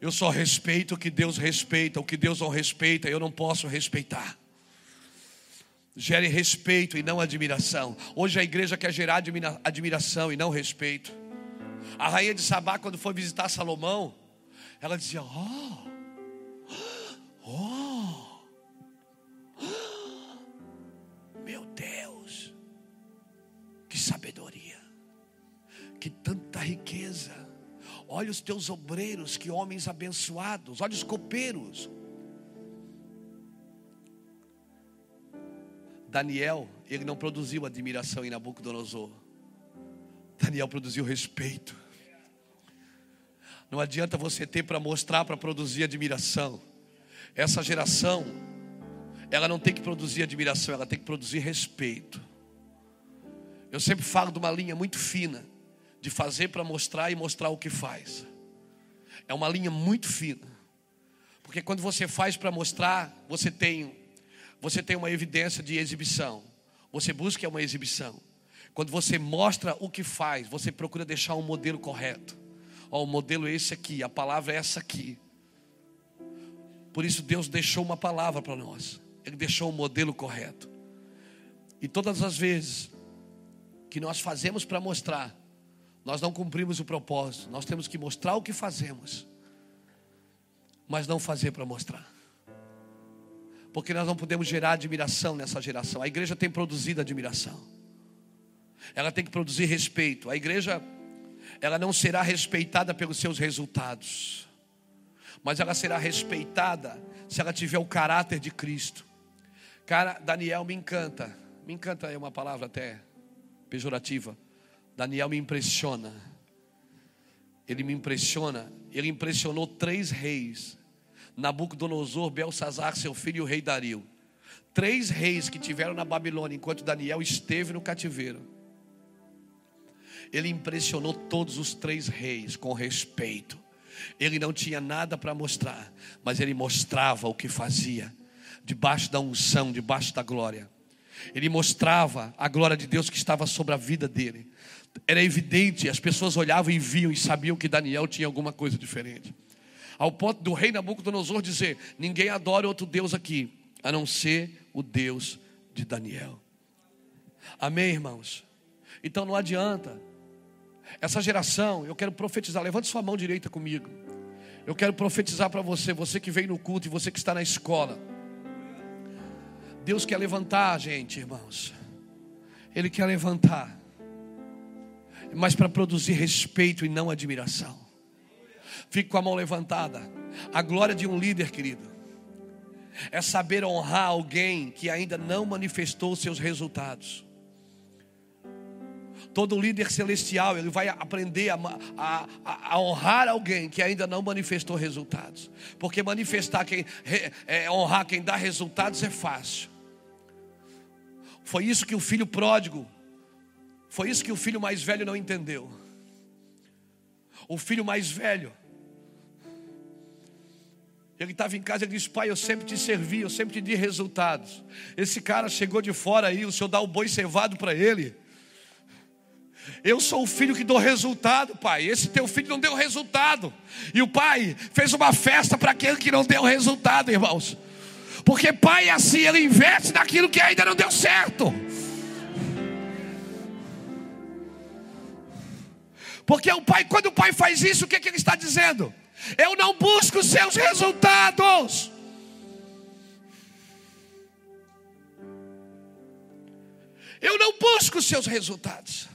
Eu só respeito o que Deus respeita, o que Deus não respeita, eu não posso respeitar. Gere respeito e não admiração. Hoje a igreja quer gerar admira admiração e não respeito. A rainha de Sabá, quando foi visitar Salomão, ela dizia: Oh, oh, meu Deus, que sabedoria, que tanta riqueza. Olha os teus obreiros, que homens abençoados. Olha os copeiros, Daniel, ele não produziu admiração em Nabucodonosor. Daniel produziu respeito. Não adianta você ter para mostrar, para produzir admiração. Essa geração, ela não tem que produzir admiração, ela tem que produzir respeito. Eu sempre falo de uma linha muito fina, de fazer para mostrar e mostrar o que faz. É uma linha muito fina. Porque quando você faz para mostrar, você tem você tem uma evidência de exibição. Você busca uma exibição. Quando você mostra o que faz, você procura deixar um modelo correto. Ó, o modelo é esse aqui, a palavra é essa aqui. Por isso Deus deixou uma palavra para nós. Ele deixou o um modelo correto. E todas as vezes que nós fazemos para mostrar, nós não cumprimos o propósito. Nós temos que mostrar o que fazemos, mas não fazer para mostrar porque nós não podemos gerar admiração nessa geração. A igreja tem produzido admiração, ela tem que produzir respeito. A igreja, ela não será respeitada pelos seus resultados, mas ela será respeitada se ela tiver o caráter de Cristo. Cara, Daniel me encanta, me encanta é uma palavra até pejorativa. Daniel me impressiona. Ele me impressiona. Ele impressionou três reis Nabucodonosor, Belsazar, seu filho e o rei Dario. Três reis que tiveram na Babilônia enquanto Daniel esteve no cativeiro. Ele impressionou todos os três reis com respeito. Ele não tinha nada para mostrar, mas ele mostrava o que fazia, debaixo da unção, debaixo da glória. Ele mostrava a glória de Deus que estava sobre a vida dele. Era evidente, as pessoas olhavam e viam e sabiam que Daniel tinha alguma coisa diferente. Ao ponto do rei Nabucodonosor dizer: Ninguém adora outro Deus aqui, a não ser o Deus de Daniel. Amém, irmãos? Então não adianta. Essa geração, eu quero profetizar. Levante sua mão direita comigo. Eu quero profetizar para você, você que veio no culto e você que está na escola. Deus quer levantar a gente, irmãos. Ele quer levantar, mas para produzir respeito e não admiração. Fique com a mão levantada. A glória de um líder, querido, é saber honrar alguém que ainda não manifestou seus resultados. Todo líder celestial, ele vai aprender a, a, a, honrar alguém que ainda não manifestou resultados. Porque manifestar quem, é, honrar quem dá resultados é fácil. Foi isso que o filho pródigo, foi isso que o filho mais velho não entendeu. O filho mais velho, ele estava em casa e disse: Pai, eu sempre te servi, eu sempre te dei resultados. Esse cara chegou de fora aí, o senhor dá o boi cevado para ele. Eu sou o filho que dou resultado, pai. Esse teu filho não deu resultado. E o pai fez uma festa para aquele que não deu resultado, irmãos. Porque pai é assim, ele investe naquilo que ainda não deu certo. Porque o pai, quando o pai faz isso, o que, que ele está dizendo? Eu não busco seus resultados. Eu não busco seus resultados.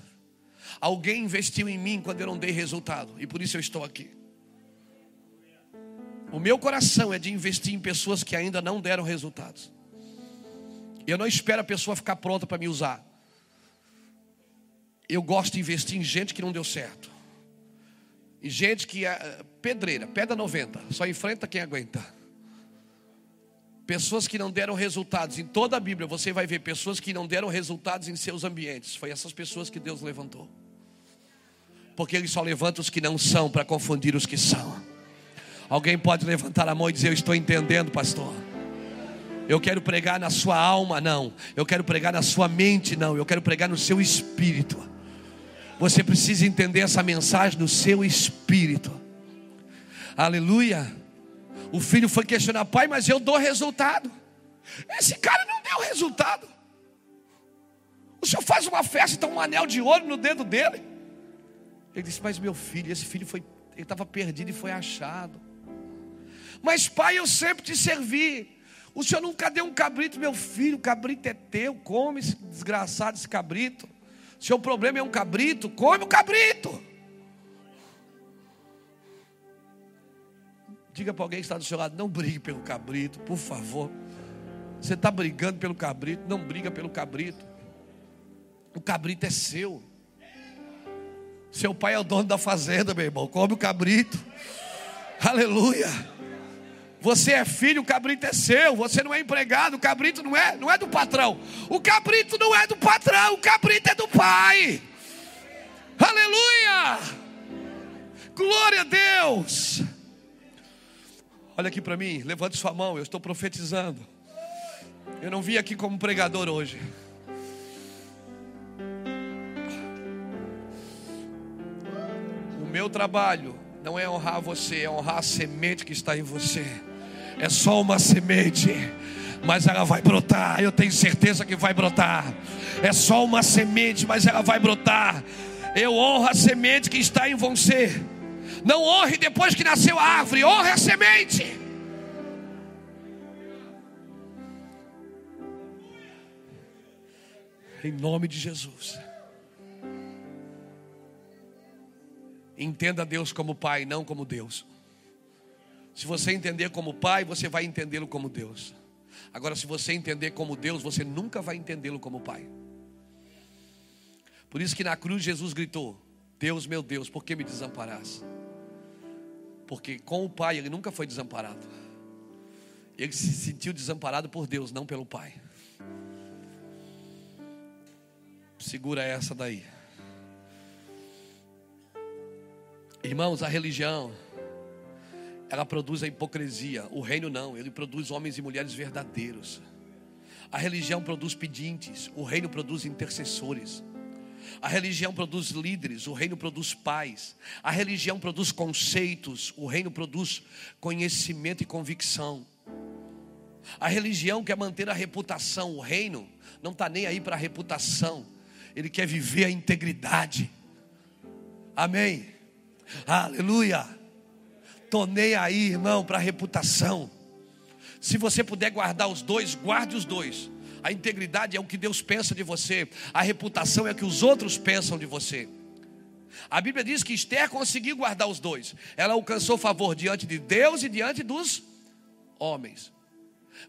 Alguém investiu em mim quando eu não dei resultado, e por isso eu estou aqui. O meu coração é de investir em pessoas que ainda não deram resultados. Eu não espero a pessoa ficar pronta para me usar. Eu gosto de investir em gente que não deu certo. Gente que é pedreira, pedra 90, só enfrenta quem aguenta. Pessoas que não deram resultados. Em toda a Bíblia você vai ver pessoas que não deram resultados em seus ambientes. Foi essas pessoas que Deus levantou. Porque Ele só levanta os que não são para confundir os que são. Alguém pode levantar a mão e dizer: Eu estou entendendo, pastor. Eu quero pregar na sua alma, não. Eu quero pregar na sua mente, não. Eu quero pregar no seu espírito. Você precisa entender essa mensagem no seu espírito. Aleluia. O filho foi questionar, pai, mas eu dou resultado. Esse cara não deu resultado. O senhor faz uma festa e está um anel de ouro no dedo dele. Ele disse, mas meu filho, esse filho foi, ele estava perdido e foi achado. Mas pai, eu sempre te servi. O senhor nunca deu um cabrito, meu filho. O cabrito é teu. Come esse desgraçado esse cabrito. Seu problema é um cabrito, come o cabrito. Diga para alguém que está do seu lado: não brigue pelo cabrito, por favor. Você está brigando pelo cabrito, não briga pelo cabrito. O cabrito é seu. Seu pai é o dono da fazenda, meu irmão. Come o cabrito. Aleluia. Você é filho, o cabrito é seu. Você não é empregado, o cabrito não é, não é do patrão. O cabrito não é do patrão, o cabrito é do pai. Aleluia! Glória a Deus. Olha aqui para mim, levante sua mão, eu estou profetizando. Eu não vim aqui como pregador hoje. O meu trabalho não é honrar você, é honrar a semente que está em você. É só uma semente, mas ela vai brotar. Eu tenho certeza que vai brotar. É só uma semente, mas ela vai brotar. Eu honro a semente que está em você. Não honre depois que nasceu a árvore, honre a semente. Em nome de Jesus. Entenda Deus como Pai, não como Deus. Se você entender como Pai, você vai entendê-lo como Deus. Agora, se você entender como Deus, você nunca vai entendê-lo como Pai. Por isso que na cruz Jesus gritou: Deus, meu Deus, por que me desamparaste? Porque com o Pai ele nunca foi desamparado. Ele se sentiu desamparado por Deus, não pelo Pai. Segura essa daí. Irmãos, a religião, ela produz a hipocrisia. O reino não, ele produz homens e mulheres verdadeiros. A religião produz pedintes, o reino produz intercessores. A religião produz líderes, o reino produz pais. A religião produz conceitos, o reino produz conhecimento e convicção. A religião quer manter a reputação, o reino não está nem aí para a reputação, ele quer viver a integridade. Amém. Aleluia. Tô nem aí, irmão, para reputação. Se você puder guardar os dois, guarde os dois. A integridade é o que Deus pensa de você, a reputação é o que os outros pensam de você. A Bíblia diz que Esther conseguiu guardar os dois. Ela alcançou favor diante de Deus e diante dos homens.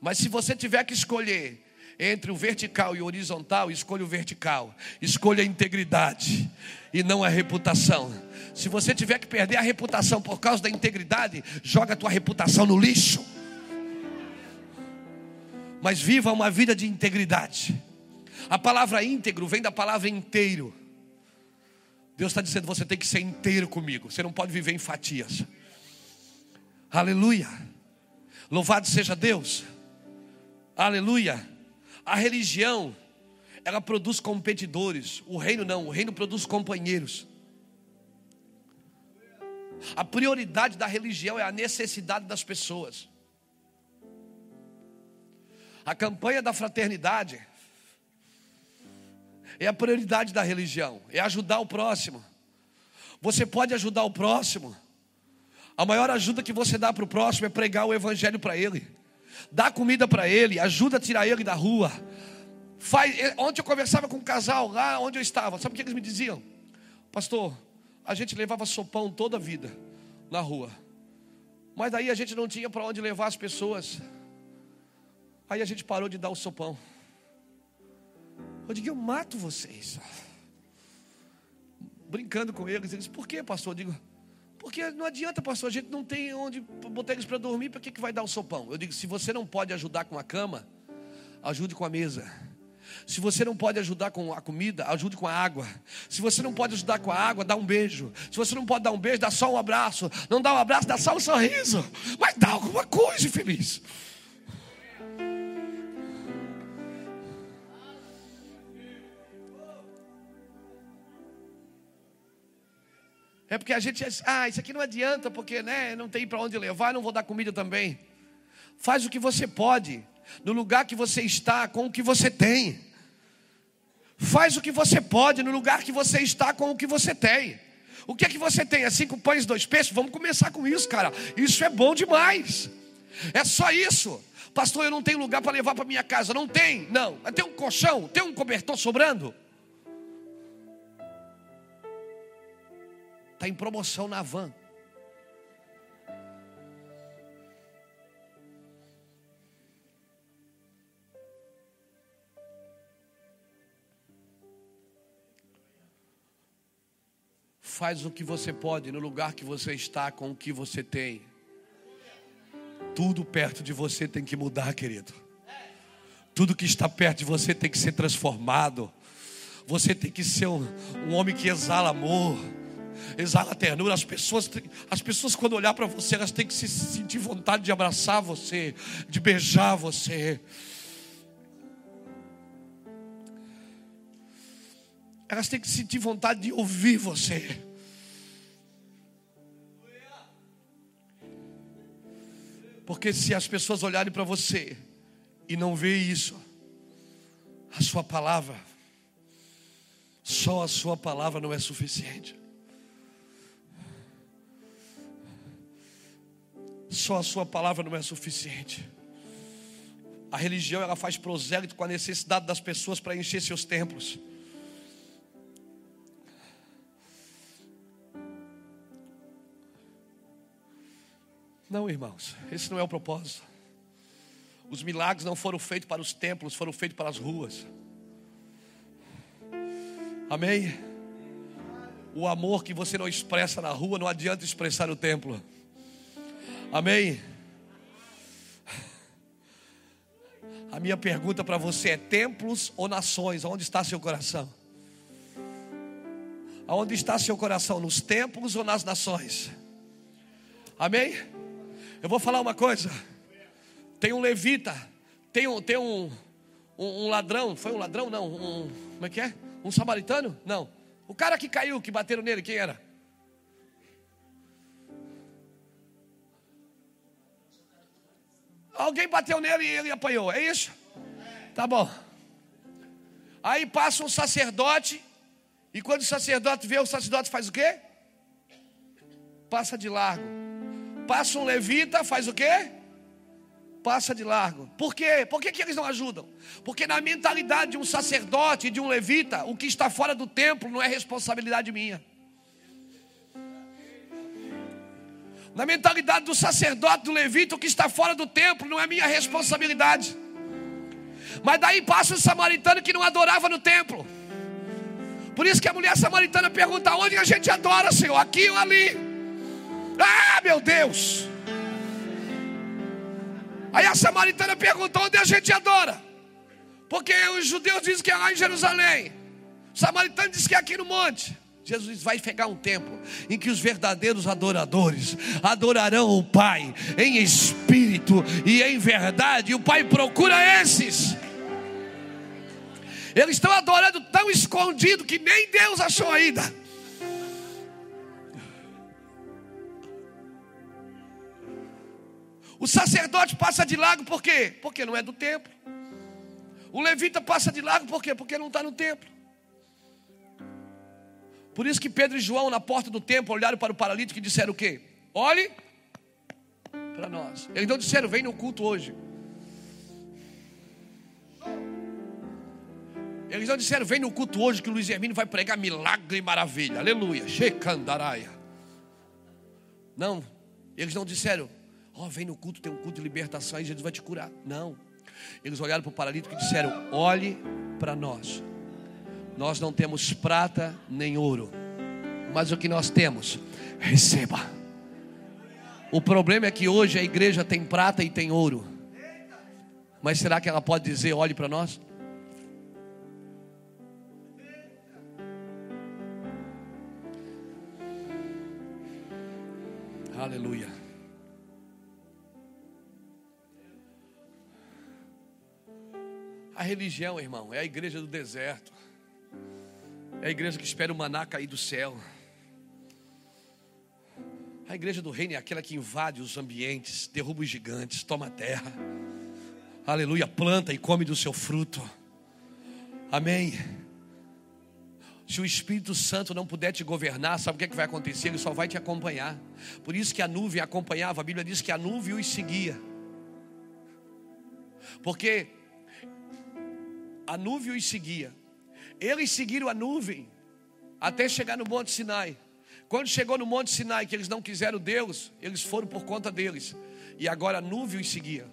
Mas se você tiver que escolher entre o vertical e o horizontal, escolha o vertical. Escolha a integridade e não a reputação. Se você tiver que perder a reputação por causa da integridade, joga a tua reputação no lixo. Mas viva uma vida de integridade. A palavra íntegro vem da palavra inteiro. Deus está dizendo: você tem que ser inteiro comigo. Você não pode viver em fatias. Aleluia. Louvado seja Deus. Aleluia. A religião, ela produz competidores. O reino não, o reino produz companheiros. A prioridade da religião é a necessidade das pessoas. A campanha da fraternidade é a prioridade da religião, é ajudar o próximo. Você pode ajudar o próximo. A maior ajuda que você dá para o próximo é pregar o evangelho para ele. Dá comida para ele, ajuda a tirar ele da rua. Faz, ontem eu conversava com um casal lá onde eu estava. Sabe o que eles me diziam? Pastor, a gente levava sopão toda a vida na rua. Mas daí a gente não tinha para onde levar as pessoas. Aí a gente parou de dar o sopão. Eu digo, eu mato vocês. Brincando com eles, eles, por que, pastor? Eu digo, porque não adianta, pastor, a gente não tem onde botar eles para dormir, para que, que vai dar o sopão? Eu digo, se você não pode ajudar com a cama, ajude com a mesa. Se você não pode ajudar com a comida, ajude com a água. Se você não pode ajudar com a água, dá um beijo. Se você não pode dar um beijo, dá só um abraço. Não dá um abraço, dá só um sorriso. Mas dá alguma coisa, feliz. É porque a gente, ah, isso aqui não adianta, porque né, não tem para onde levar, não vou dar comida também. Faz o que você pode, no lugar que você está, com o que você tem. Faz o que você pode no lugar que você está com o que você tem. O que é que você tem? É cinco pães, dois peixes? Vamos começar com isso, cara. Isso é bom demais. É só isso. Pastor, eu não tenho lugar para levar para minha casa. Não tem. Não. Tem um colchão, tem um cobertor sobrando. Está em promoção na van. Faz o que você pode no lugar que você está, com o que você tem. Tudo perto de você tem que mudar, querido. Tudo que está perto de você tem que ser transformado. Você tem que ser um, um homem que exala amor, exala ternura. As pessoas, as pessoas quando olhar para você, elas têm que se sentir vontade de abraçar você, de beijar você. Elas têm que sentir vontade de ouvir você. Porque se as pessoas olharem para você e não ver isso, a sua palavra, só a sua palavra não é suficiente. Só a sua palavra não é suficiente. A religião ela faz prosélito com a necessidade das pessoas para encher seus templos. Não, irmãos, esse não é o propósito. Os milagres não foram feitos para os templos, foram feitos para as ruas. Amém? O amor que você não expressa na rua não adianta expressar no templo. Amém? A minha pergunta para você é: templos ou nações? Onde está seu coração? Aonde está seu coração? Nos templos ou nas nações? Amém? Eu vou falar uma coisa. Tem um levita, tem um, tem um, um, um ladrão, foi um ladrão? Não, um, como é que é? Um samaritano? Não. O cara que caiu, que bateram nele, quem era? Alguém bateu nele e ele apanhou, é isso? Tá bom. Aí passa um sacerdote, e quando o sacerdote vê, o sacerdote faz o quê? Passa de largo. Passa um levita, faz o quê? Passa de largo. Por quê? Por que, que eles não ajudam? Porque na mentalidade de um sacerdote, de um levita, o que está fora do templo não é responsabilidade minha. Na mentalidade do sacerdote, do levita, o que está fora do templo não é minha responsabilidade. Mas daí passa o samaritano que não adorava no templo. Por isso que a mulher samaritana pergunta: onde a gente adora, Senhor? Aqui ou ali? Ah, meu Deus! Aí a samaritana perguntou: onde a gente adora? Porque os judeus dizem que é lá em Jerusalém. O samaritano diz que é aqui no monte. Jesus vai pegar um tempo em que os verdadeiros adoradores adorarão o Pai em espírito e em verdade, e o Pai procura esses. Eles estão adorando tão escondido que nem Deus achou ainda. O sacerdote passa de lago por quê? Porque não é do templo. O levita passa de lago por quê? Porque não está no templo. Por isso que Pedro e João, na porta do templo, olharam para o paralítico e disseram o quê? Olhe para nós. Eles não disseram, vem no culto hoje. Eles não disseram, vem no culto hoje que o Luiz Hermínio vai pregar milagre e maravilha. Aleluia. Shekandaraia. Não, eles não disseram, oh, vem no culto, tem um culto de libertação e Jesus vai te curar. Não. Eles olharam para o paralítico e disseram, olhe para nós. Nós não temos prata nem ouro, mas o que nós temos, receba. O problema é que hoje a igreja tem prata e tem ouro, mas será que ela pode dizer: olhe para nós? Aleluia. A religião, irmão, é a igreja do deserto. É a igreja que espera o maná cair do céu. A igreja do reino é aquela que invade os ambientes, derruba os gigantes, toma a terra. Aleluia, planta e come do seu fruto. Amém. Se o Espírito Santo não puder te governar, sabe o que, é que vai acontecer? Ele só vai te acompanhar. Por isso que a nuvem acompanhava, a Bíblia diz que a nuvem os seguia. Porque a nuvem os seguia. Eles seguiram a nuvem até chegar no Monte Sinai. Quando chegou no Monte Sinai, que eles não quiseram Deus, eles foram por conta deles. E agora a nuvem os seguia.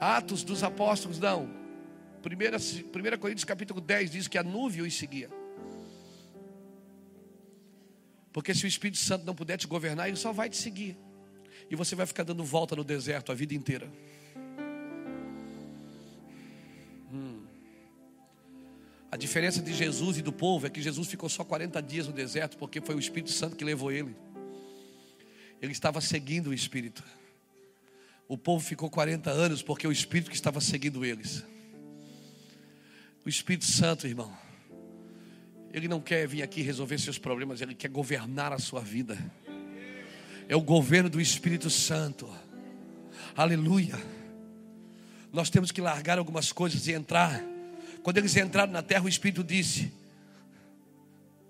Atos dos Apóstolos, não. 1 Coríntios capítulo 10 diz que a nuvem os seguia. Porque se o Espírito Santo não puder te governar, ele só vai te seguir. E você vai ficar dando volta no deserto a vida inteira. A diferença de Jesus e do povo é que Jesus ficou só 40 dias no deserto, porque foi o Espírito Santo que levou ele. Ele estava seguindo o Espírito. O povo ficou 40 anos porque o Espírito que estava seguindo eles. O Espírito Santo, irmão, ele não quer vir aqui resolver seus problemas, ele quer governar a sua vida. É o governo do Espírito Santo. Aleluia. Nós temos que largar algumas coisas e entrar quando eles entraram na terra, o Espírito disse: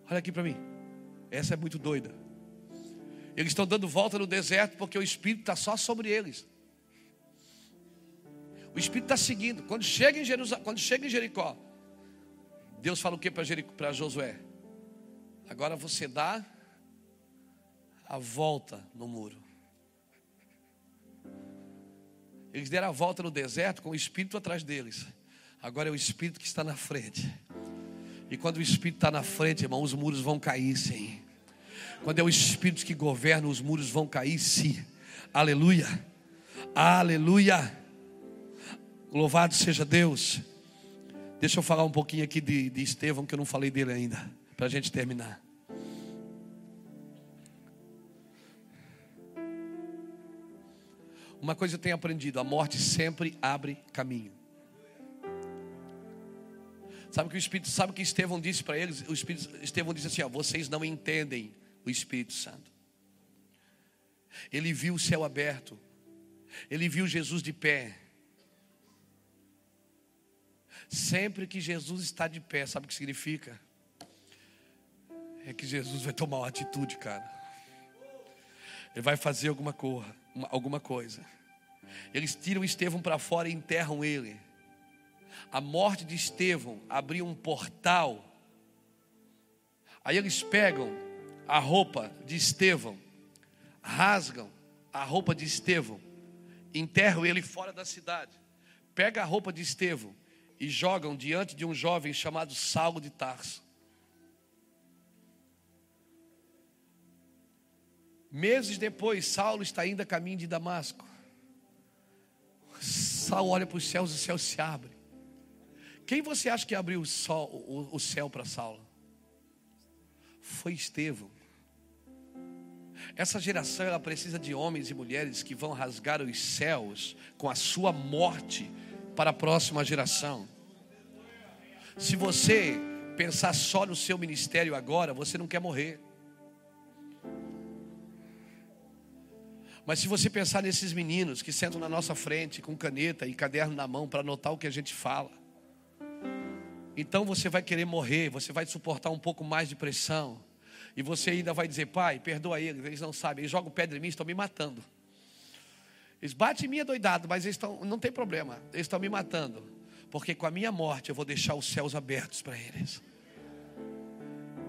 Olha aqui para mim, essa é muito doida. Eles estão dando volta no deserto porque o Espírito está só sobre eles. O Espírito está seguindo. Quando chega em quando chega em Jericó, Deus fala o que para Josué? Agora você dá a volta no muro. Eles deram a volta no deserto com o Espírito atrás deles. Agora é o Espírito que está na frente. E quando o Espírito está na frente, irmão, os muros vão cair, sim. Quando é o Espírito que governa, os muros vão cair, sim. Aleluia. Aleluia. Louvado seja Deus. Deixa eu falar um pouquinho aqui de, de Estevão, que eu não falei dele ainda, para a gente terminar. Uma coisa eu tenho aprendido: a morte sempre abre caminho. Sabe que o Espírito, sabe que Estevão disse para eles? O Espírito, Estevão disse assim: ó, vocês não entendem o Espírito Santo. Ele viu o céu aberto, ele viu Jesus de pé. Sempre que Jesus está de pé, sabe o que significa? É que Jesus vai tomar uma atitude, cara. Ele vai fazer alguma, cor, alguma coisa. Eles tiram Estevão para fora e enterram ele a morte de Estevão abriu um portal. Aí eles pegam a roupa de Estevão, rasgam a roupa de Estevão, enterram ele fora da cidade. Pega a roupa de Estevão e jogam diante de um jovem chamado Saulo de Tarso. Meses depois, Saulo está ainda a caminho de Damasco. Saulo olha para os céus e o céu se abre. Quem você acha que abriu o, sol, o, o céu para Saulo? Foi Estevão. Essa geração ela precisa de homens e mulheres que vão rasgar os céus com a sua morte para a próxima geração. Se você pensar só no seu ministério agora, você não quer morrer. Mas se você pensar nesses meninos que sentam na nossa frente com caneta e caderno na mão para anotar o que a gente fala, então você vai querer morrer, você vai suportar um pouco mais de pressão. E você ainda vai dizer, pai, perdoa eles, eles não sabem, eles jogam pedra em mim, estão me matando. Eles batem em mim doidado, mas eles estão, não tem problema, eles estão me matando. Porque com a minha morte eu vou deixar os céus abertos para eles.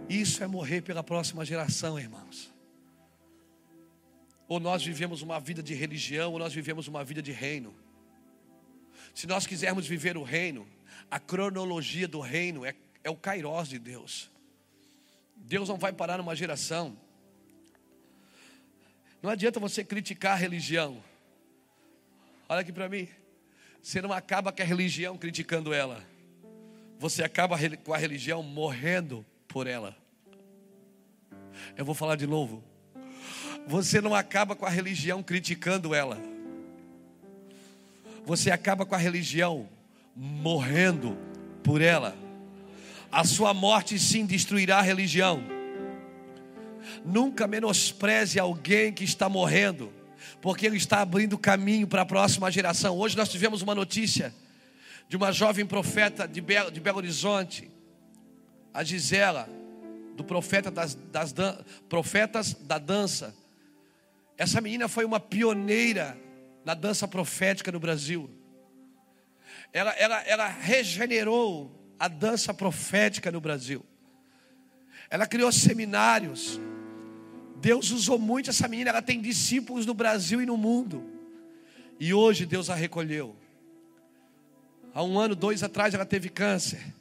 Isso é morrer pela próxima geração, irmãos. Ou nós vivemos uma vida de religião, ou nós vivemos uma vida de reino. Se nós quisermos viver o reino, a cronologia do reino é, é o kairós de Deus. Deus não vai parar numa geração. Não adianta você criticar a religião. Olha aqui para mim. Você não acaba com a religião criticando ela. Você acaba com a religião morrendo por ela. Eu vou falar de novo. Você não acaba com a religião criticando ela. Você acaba com a religião morrendo por ela. A sua morte sim destruirá a religião. Nunca menospreze alguém que está morrendo, porque ele está abrindo caminho para a próxima geração. Hoje nós tivemos uma notícia de uma jovem profeta de Belo, de Belo Horizonte, a Gisela, do profeta das, das dan profetas da dança. Essa menina foi uma pioneira na dança profética no Brasil ela, ela, ela regenerou a dança profética no Brasil. Ela criou seminários. Deus usou muito essa menina. Ela tem discípulos no Brasil e no mundo. E hoje Deus a recolheu. Há um ano, dois atrás, ela teve câncer.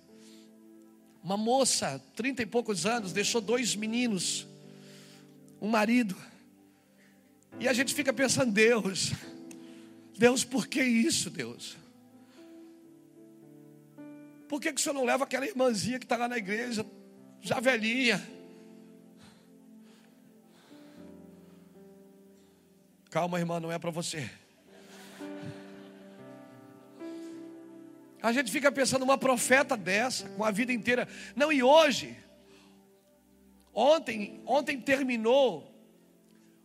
Uma moça, trinta e poucos anos, deixou dois meninos, um marido. E a gente fica pensando, Deus, Deus, por que isso, Deus? Por que, que o senhor não leva aquela irmãzinha que está lá na igreja, já velhinha? Calma, irmã, não é para você. A gente fica pensando uma profeta dessa, com a vida inteira. Não, e hoje, ontem, ontem terminou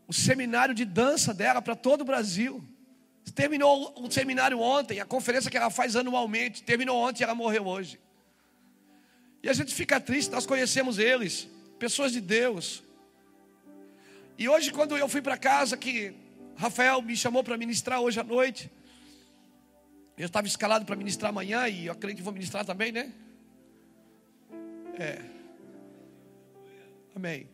o seminário de dança dela para todo o Brasil. Terminou o seminário ontem, a conferência que ela faz anualmente. Terminou ontem e ela morreu hoje. E a gente fica triste, nós conhecemos eles, pessoas de Deus. E hoje, quando eu fui para casa, que Rafael me chamou para ministrar hoje à noite. Eu estava escalado para ministrar amanhã e eu acredito que vou ministrar também, né? É. Amém.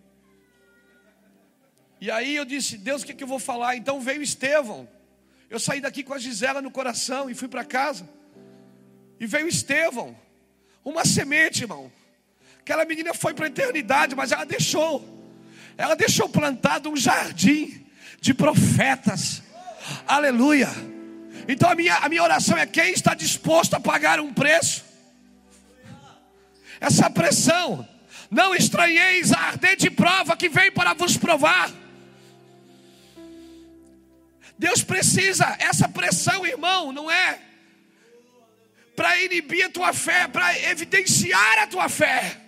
E aí eu disse, Deus, o que, é que eu vou falar? Então veio Estevão. Eu saí daqui com a Gisela no coração e fui para casa. E veio Estevão, uma semente, irmão. Aquela menina foi para a eternidade, mas ela deixou. Ela deixou plantado um jardim de profetas. Aleluia. Então a minha, a minha oração é: quem está disposto a pagar um preço? Essa pressão. Não estranheis a ardente prova que veio para vos provar Deus precisa, essa pressão, irmão, não é para inibir a tua fé, para evidenciar a tua fé.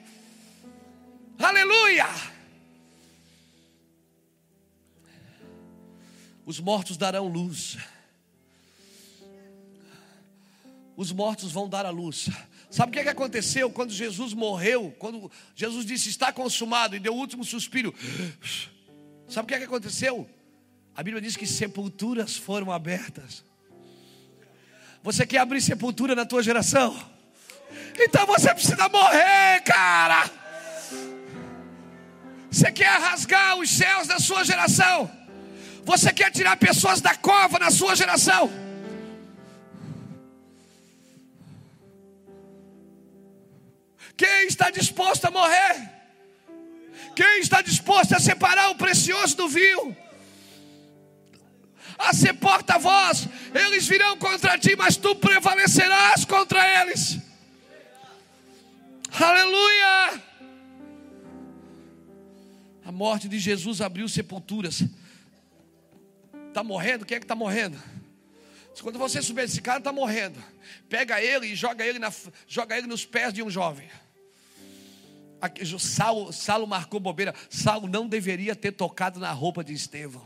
Aleluia! Os mortos darão luz. Os mortos vão dar a luz. Sabe o que, é que aconteceu quando Jesus morreu? Quando Jesus disse está consumado e deu o último suspiro. Sabe o que, é que aconteceu? A Bíblia diz que sepulturas foram abertas. Você quer abrir sepultura na tua geração? Então você precisa morrer, cara. Você quer rasgar os céus da sua geração? Você quer tirar pessoas da cova na sua geração? Quem está disposto a morrer? Quem está disposto a separar o precioso do vil? A ser porta-voz, eles virão contra ti, mas tu prevalecerás contra eles. Aleluia! A morte de Jesus abriu sepulturas. Está morrendo? Quem é que está morrendo? Quando você subir esse cara, está morrendo. Pega ele e joga ele, na, joga ele nos pés de um jovem. Saulo, Saulo marcou bobeira. Saulo não deveria ter tocado na roupa de Estevão.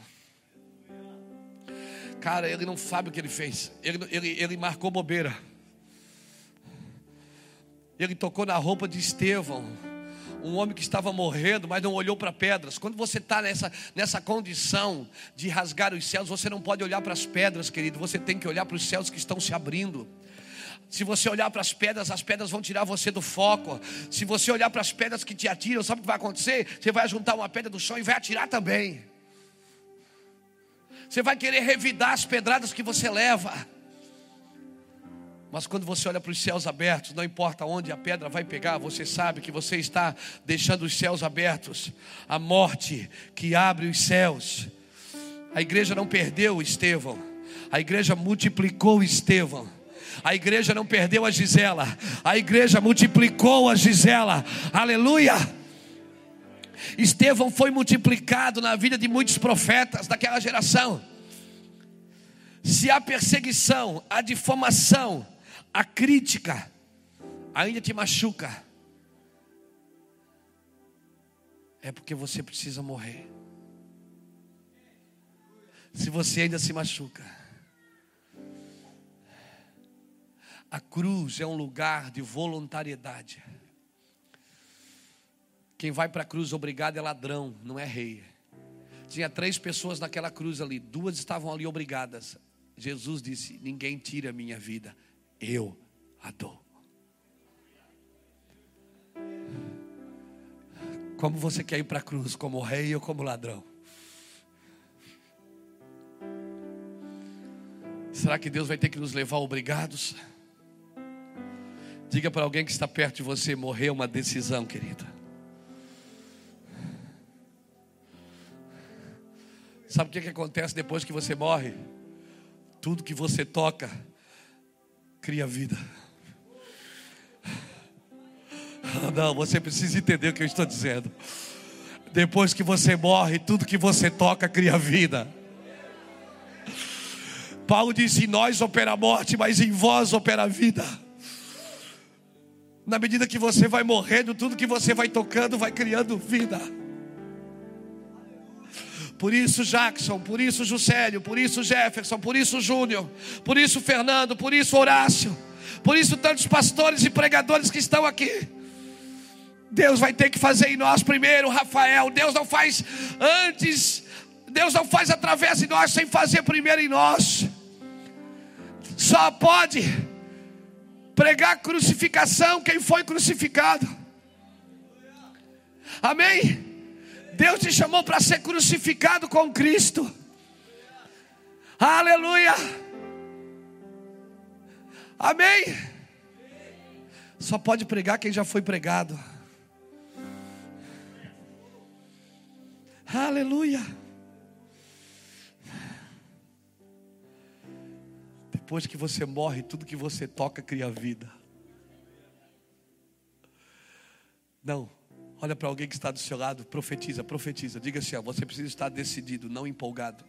Cara, ele não sabe o que ele fez. Ele, ele, ele marcou bobeira. Ele tocou na roupa de Estevão. Um homem que estava morrendo, mas não olhou para pedras. Quando você está nessa, nessa condição de rasgar os céus, você não pode olhar para as pedras, querido. Você tem que olhar para os céus que estão se abrindo. Se você olhar para as pedras, as pedras vão tirar você do foco. Se você olhar para as pedras que te atiram, sabe o que vai acontecer? Você vai juntar uma pedra do chão e vai atirar também. Você vai querer revidar as pedradas que você leva. Mas quando você olha para os céus abertos, não importa onde a pedra vai pegar, você sabe que você está deixando os céus abertos. A morte que abre os céus. A igreja não perdeu Estevão, a igreja multiplicou Estevão. A igreja não perdeu a Gisela, a igreja multiplicou a Gisela. Aleluia! Estevão foi multiplicado na vida de muitos profetas daquela geração. Se a perseguição, a difamação, a crítica ainda te machuca, é porque você precisa morrer. Se você ainda se machuca, A cruz é um lugar de voluntariedade. Quem vai para a cruz obrigado é ladrão, não é rei. Tinha três pessoas naquela cruz ali, duas estavam ali obrigadas. Jesus disse: Ninguém tira a minha vida, eu a dou. Como você quer ir para a cruz, como rei ou como ladrão? Será que Deus vai ter que nos levar obrigados? Diga para alguém que está perto de você: morrer é uma decisão, querida. Sabe o que, que acontece depois que você morre? Tudo que você toca cria vida. Não, você precisa entender o que eu estou dizendo. Depois que você morre, tudo que você toca cria vida. Paulo disse: Em nós opera a morte, mas em vós opera a vida. Na medida que você vai morrendo, tudo que você vai tocando vai criando vida. Por isso Jackson, por isso Juscelio, por isso Jefferson, por isso Júnior, por isso Fernando, por isso Horácio, por isso tantos pastores e pregadores que estão aqui. Deus vai ter que fazer em nós primeiro, Rafael. Deus não faz antes, Deus não faz através de nós sem fazer primeiro em nós. Só pode pregar crucificação quem foi crucificado. Amém? Deus te chamou para ser crucificado com Cristo. Aleluia. Amém? Só pode pregar quem já foi pregado. Aleluia. Depois que você morre, tudo que você toca cria vida. Não, Olha para alguém que está do seu lado, profetiza, profetiza. Diga assim: ó, você precisa estar decidido, não empolgado.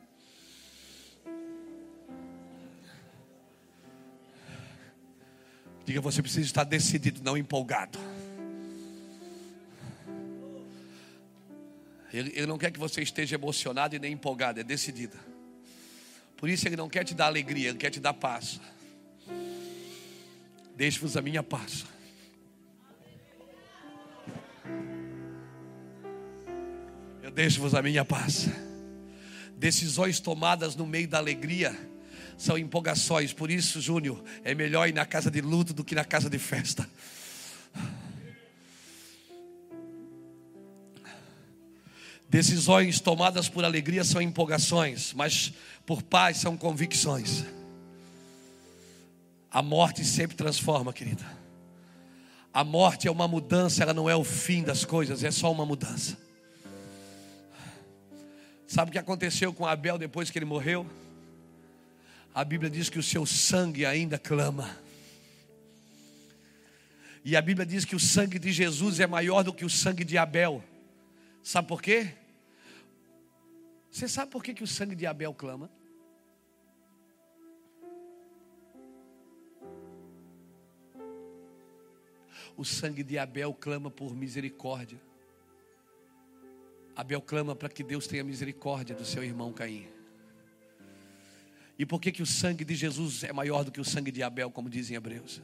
Diga, você precisa estar decidido, não empolgado. Ele, ele, não quer que você esteja emocionado e nem empolgado, é decidida. Por isso ele não quer te dar alegria, ele quer te dar paz. Deixe-vos a minha paz. Eu deixo-vos a minha paz. Decisões tomadas no meio da alegria são empolgações. Por isso, Júnior, é melhor ir na casa de luto do que na casa de festa. Decisões tomadas por alegria são empolgações, mas por paz são convicções. A morte sempre transforma, querida. A morte é uma mudança, ela não é o fim das coisas, é só uma mudança. Sabe o que aconteceu com Abel depois que ele morreu? A Bíblia diz que o seu sangue ainda clama. E a Bíblia diz que o sangue de Jesus é maior do que o sangue de Abel. Sabe por quê? Você sabe por que, que o sangue de Abel clama? O sangue de Abel clama por misericórdia. Abel clama para que Deus tenha misericórdia do seu irmão Caim. E por que, que o sangue de Jesus é maior do que o sangue de Abel, como dizem Hebreus?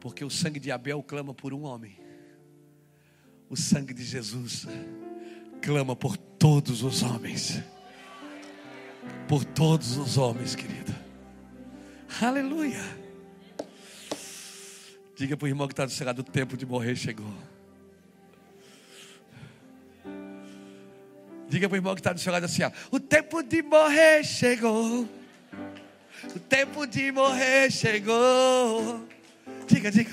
Porque o sangue de Abel clama por um homem. O sangue de Jesus clama por todos os homens. Por todos os homens, querida. Aleluia. Diga para o irmão que está do seu lado: o tempo de morrer chegou. Diga para o irmão que está do seu lado assim: ó, o tempo de morrer chegou. O tempo de morrer chegou. Diga, diga.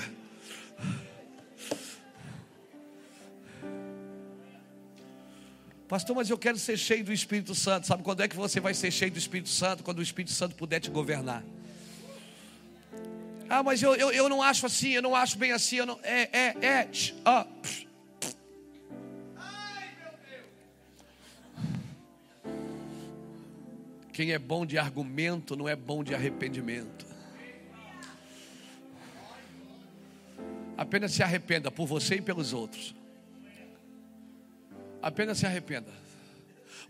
Pastor, mas eu quero ser cheio do Espírito Santo. Sabe quando é que você vai ser cheio do Espírito Santo? Quando o Espírito Santo puder te governar. Ah, mas eu, eu, eu não acho assim, eu não acho bem assim. Eu não... É, é, é. Ó. Quem é bom de argumento não é bom de arrependimento. Apenas se arrependa por você e pelos outros. Apenas se arrependa.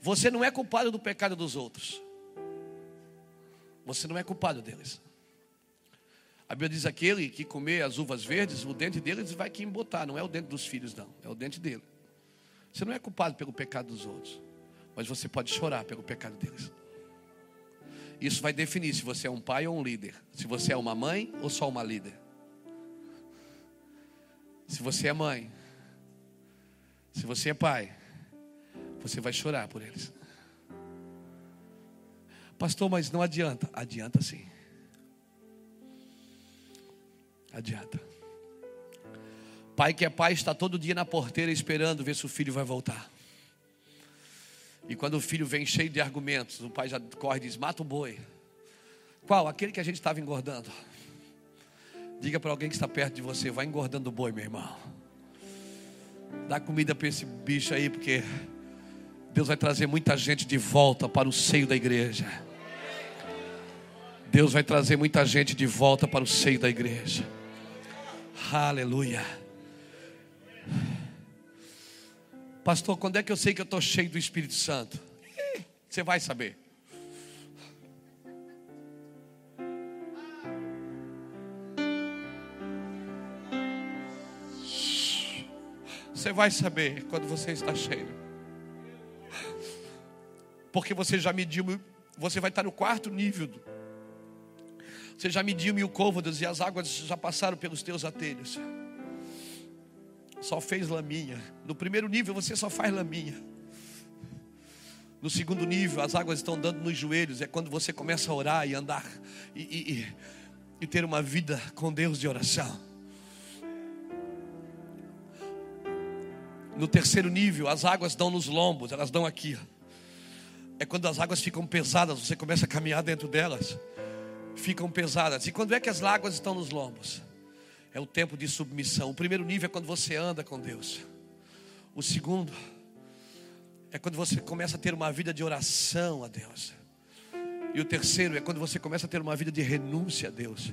Você não é culpado do pecado dos outros. Você não é culpado deles. A Bíblia diz aquele que comer as uvas verdes, o dente deles vai que embotar, não é o dente dos filhos, não, é o dente dele. Você não é culpado pelo pecado dos outros, mas você pode chorar pelo pecado deles. Isso vai definir se você é um pai ou um líder, se você é uma mãe ou só uma líder. Se você é mãe, se você é pai, você vai chorar por eles. Pastor, mas não adianta. Adianta sim. Adianta. Pai que é pai está todo dia na porteira esperando ver se o filho vai voltar. E quando o filho vem cheio de argumentos, o pai já corre e diz: mata o boi. Qual? Aquele que a gente estava engordando. Diga para alguém que está perto de você: vai engordando o boi, meu irmão. Dá comida para esse bicho aí, porque Deus vai trazer muita gente de volta para o seio da igreja. Deus vai trazer muita gente de volta para o seio da igreja. Aleluia. Pastor, quando é que eu sei que eu estou cheio do Espírito Santo? Você vai saber. Você vai saber quando você está cheio porque você já mediu, você vai estar no quarto nível. Você já mediu mil côvados e as águas já passaram pelos teus atelhos. Só fez laminha. No primeiro nível você só faz laminha. No segundo nível, as águas estão dando nos joelhos. É quando você começa a orar e andar e, e, e ter uma vida com Deus de oração. No terceiro nível, as águas dão nos lombos, elas dão aqui é quando as águas ficam pesadas, você começa a caminhar dentro delas, ficam pesadas. E quando é que as águas estão nos lombos? É o tempo de submissão. O primeiro nível é quando você anda com Deus. O segundo é quando você começa a ter uma vida de oração a Deus. E o terceiro é quando você começa a ter uma vida de renúncia a Deus.